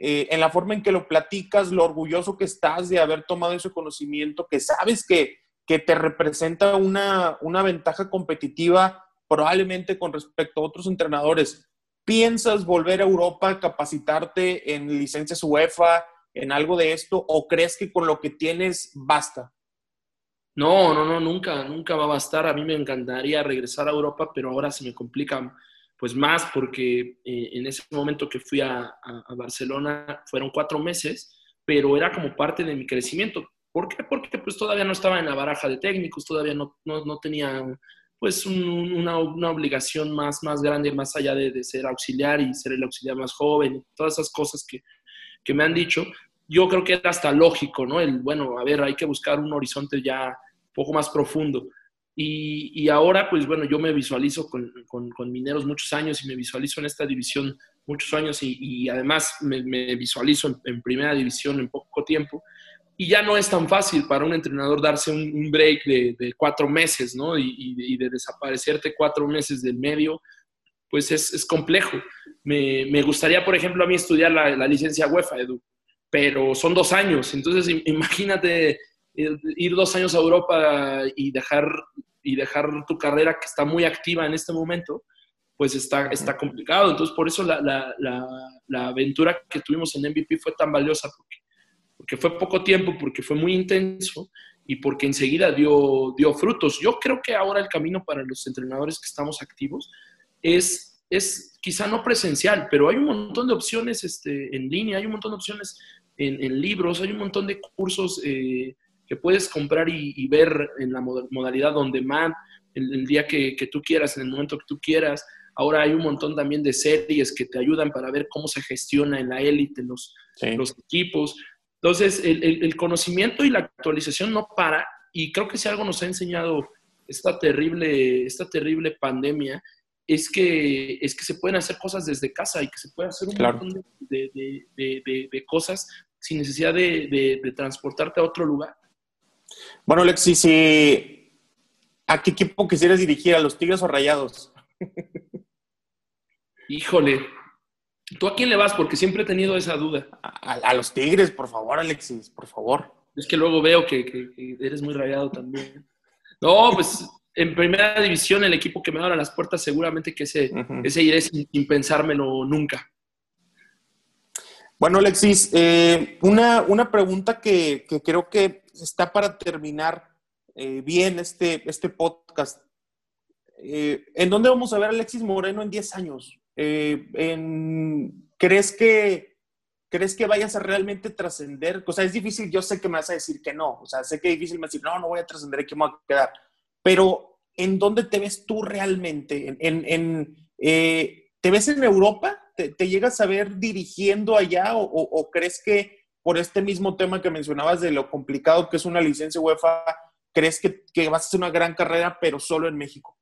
eh, en la forma en que lo platicas, lo orgulloso que estás de haber tomado ese conocimiento, que sabes que, que te representa una, una ventaja competitiva probablemente con respecto a otros entrenadores. ¿Piensas volver a Europa, capacitarte en licencias UEFA, en algo de esto, o crees que con lo que tienes basta? No, no, no, nunca, nunca va a bastar. A mí me encantaría regresar a Europa, pero ahora se me complica pues más porque eh, en ese momento que fui a, Barcelona fueron cuatro meses, pero era como parte de mi crecimiento. ¿Por qué? Porque pues todavía no estaba en la baraja de técnicos, todavía no, no, no tenía pues una, obligación más, más grande, más allá de, ser auxiliar y ser el auxiliar más joven, todas esas cosas que, me han dicho, yo creo que era hasta lógico, ¿no? El, bueno, a ver, hay que buscar un horizonte ya un poco más profundo. Y, ahora, pues bueno, yo me visualizo con, mineros muchos años y me visualizo en esta división muchos años y, además me, visualizo en, primera división en poco tiempo y ya no es tan fácil para un entrenador darse un, break de, cuatro meses, ¿no? Y, de desaparecerte cuatro meses del medio, pues es, complejo. Me, gustaría, por ejemplo, a mí estudiar la, licencia UEFA, Edu, pero son dos años, entonces imagínate ir dos años a Europa y dejar, y dejar tu carrera que está muy activa en este momento, pues está, está complicado. Entonces, por eso la, la aventura que tuvimos en MVP fue tan valiosa, porque porque fue poco tiempo, porque fue muy intenso y porque enseguida dio, dio frutos. Yo creo que ahora el camino para los entrenadores que estamos activos es, es quizá no presencial, pero hay un montón de opciones este, en línea, hay un montón de opciones en, libros, hay un montón de cursos eh, que que puedes comprar y, ver en la modalidad donde más, el, día que, tú quieras, en el momento que tú quieras. Ahora hay un montón también de series que te ayudan para ver cómo se gestiona en la élite los, los equipos. Entonces, el, conocimiento y la actualización no para, y creo que si algo nos ha enseñado esta terrible, esta terrible pandemia, es que, es que se pueden hacer cosas desde casa y que se puede hacer un montón de, de, cosas sin necesidad de, transportarte a otro lugar. Bueno, Alexis, si, ¿a qué equipo quisieras dirigir? ¿A los Tigres o Rayados? Híjole, ¿tú a quién le vas? Porque siempre he tenido esa duda. A, los Tigres, por favor, Alexis, por favor. Es que luego veo que, eres muy rayado también. No, pues en primera división, el equipo que me abra las puertas, seguramente que ese, ese iré sin, pensármelo nunca. Bueno, Alexis, eh, una, una, pregunta que, creo que está para terminar eh, bien este, este podcast. Eh, ¿En dónde vamos a ver a Alexis Moreno en 10 años? ¿crees, que, ¿Crees que vayas a realmente trascender? O sea, es difícil, yo sé que me vas a decir que no. O sea, sé que es difícil me decir, no, no voy a trascender, aquí me voy a quedar pero ¿en dónde te ves tú realmente? ¿En, eh, ¿Te ves en Europa? ¿Te, llegas a ver dirigiendo allá o, crees que por este mismo tema que mencionabas de lo complicado que es una licencia UEFA, crees que, vas a hacer una gran carrera, pero solo en México?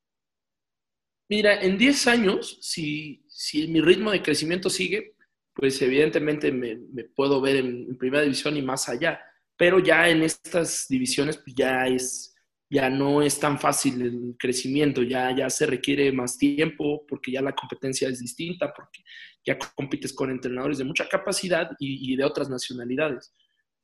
Mira, en 10 años, si, mi ritmo de crecimiento sigue, pues evidentemente me, puedo ver en, en, primera división y más allá. Pero ya en estas divisiones, pues ya es, ya no es tan fácil el crecimiento, ya, ya se requiere más tiempo porque ya la competencia es distinta, porque ya compites con entrenadores de mucha capacidad y, de otras nacionalidades.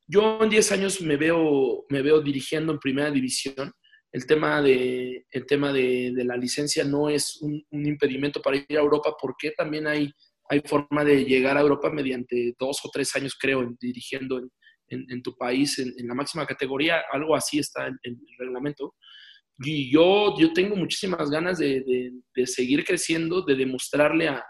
Yo en 10 años me veo, me veo dirigiendo en primera división. El tema de, el tema de, la licencia no es un, impedimento para ir a Europa porque también hay, hay forma de llegar a Europa mediante dos o tres años, creo, dirigiendo en, en, tu país en, la máxima categoría, algo así está en, el reglamento. Y yo, yo tengo muchísimas ganas de, de, seguir creciendo, de demostrarle a,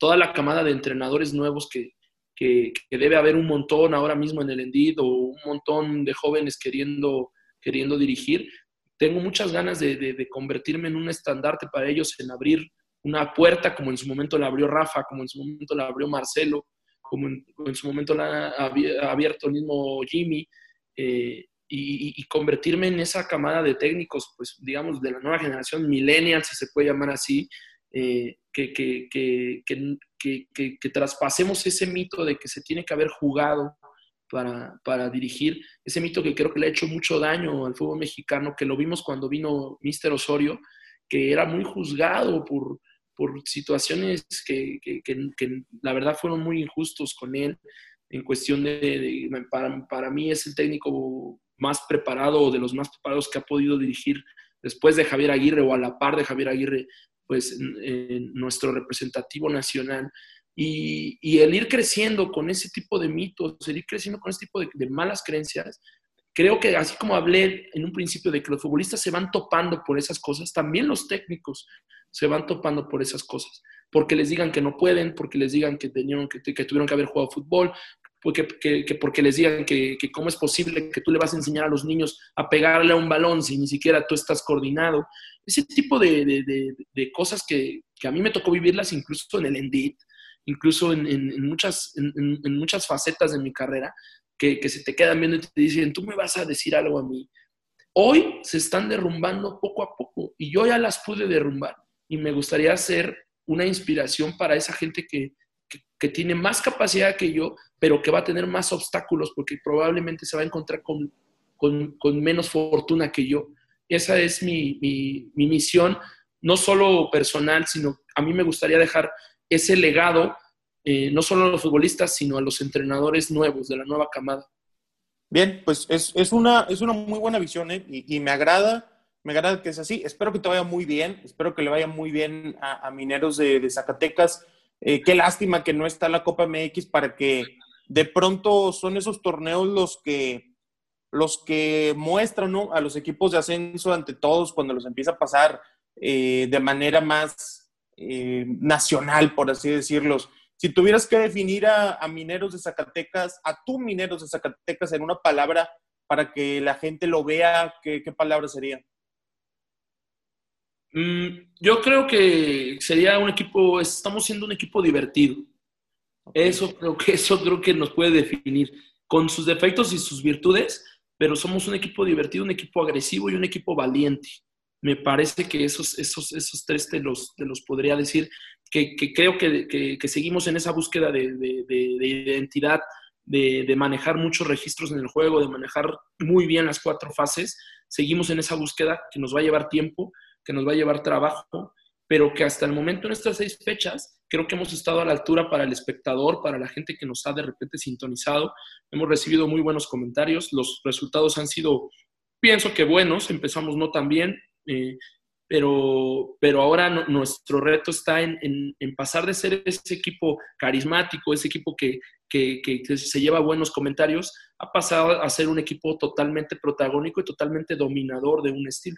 toda la camada de entrenadores nuevos que, que, debe haber un montón ahora mismo en el Endid o un montón de jóvenes queriendo, queriendo dirigir. Tengo muchas ganas de, convertirme en un estandarte para ellos, en abrir una puerta como en su momento la abrió Rafa, como en su momento la abrió Marcelo, como en, su momento la ha abierto el mismo Jimmy, eh, y, convertirme en esa camada de técnicos, pues digamos, de la nueva generación millennial, si se puede llamar así, eh, que, que, que, que, traspasemos ese mito de que se tiene que haber jugado para, para, dirigir, ese mito que creo que le ha hecho mucho daño al fútbol mexicano, que lo vimos cuando vino Mister Osorio, que era muy juzgado por, por situaciones que, la verdad fueron muy injustos con él en cuestión de, para, mí es el técnico más preparado de los más preparados que ha podido dirigir después de Javier Aguirre o a la par de Javier Aguirre, pues nuestro representativo nacional. Y, el ir creciendo con ese tipo de mitos, el ir creciendo con ese tipo de, de malas creencias, creo que así como hablé en un principio de que los futbolistas se van topando por esas cosas, también los técnicos se van topando por esas cosas. Porque les digan que no pueden, porque les digan que, tenían, que, tuvieron que haber jugado fútbol, porque, que, porque les digan que, cómo es posible que tú le vas a enseñar a los niños a pegarle a un balón si ni siquiera tú estás coordinado. Ese tipo de, cosas que, a mí me tocó vivirlas incluso en el Endit, incluso en, muchas, en, muchas facetas de mi carrera, que, se te quedan viendo y te dicen, tú me vas a decir algo a mí. Hoy se están derrumbando poco a poco y yo ya las pude derrumbar y me gustaría ser una inspiración para esa gente que, tiene más capacidad que yo, pero que va a tener más obstáculos porque probablemente se va a encontrar con, con, menos fortuna que yo. Esa es mi, mi, misión, no solo personal, sino a mí me gustaría dejar ese legado, eh, no solo a los futbolistas, sino a los entrenadores nuevos de la nueva camada. Bien, pues es, es, una, es una muy buena visión ¿eh? y, me agrada me agrada que es así. Espero que te vaya muy bien. Espero que le vaya muy bien a, Mineros de, Zacatecas. Eh, qué lástima que no está la Copa MX para que de pronto son esos torneos los que, los que muestran a los equipos de ascenso ante todos cuando los empieza a pasar eh, de manera más eh, nacional, por así decirlo. Si tuvieras que definir a, a Mineros de Zacatecas, a tu Mineros de Zacatecas en una palabra, para que la gente lo vea, ¿qué, qué palabra sería? Mm, yo creo que sería un equipo, estamos siendo un equipo divertido. Eso creo que eso creo que nos puede definir con sus defectos y sus virtudes, pero somos un equipo divertido, un equipo agresivo y un equipo valiente. Me parece que esos, esos, esos tres te los, te los podría decir, que, que creo que, que, seguimos en esa búsqueda de, de, de identidad, de, manejar muchos registros en el juego, de manejar muy bien las cuatro fases. Seguimos en esa búsqueda que nos va a llevar tiempo, que nos va a llevar trabajo, pero que hasta el momento en estas seis fechas creo que hemos estado a la altura para el espectador, para la gente que nos ha de repente sintonizado. Hemos recibido muy buenos comentarios, los resultados han sido, pienso que buenos, empezamos no tan bien, eh, pero, pero ahora nuestro reto está en, pasar de ser ese equipo carismático, ese equipo que, que, que, se lleva buenos comentarios, a pasar a ser un equipo totalmente protagónico y totalmente dominador de un estilo.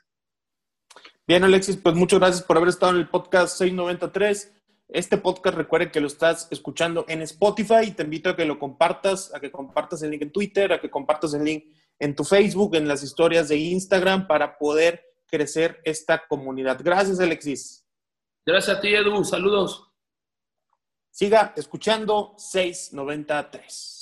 Bien, Alexis, pues muchas gracias por haber estado en el podcast 693. Este podcast recuerde que lo estás escuchando en Spotify y te invito a que lo compartas, a que compartas el link en Twitter, a que compartas el link en tu Facebook, en las historias de Instagram para poder crecer esta comunidad. Gracias, Alexis. Gracias a ti, Edu. Saludos. Siga escuchando 693.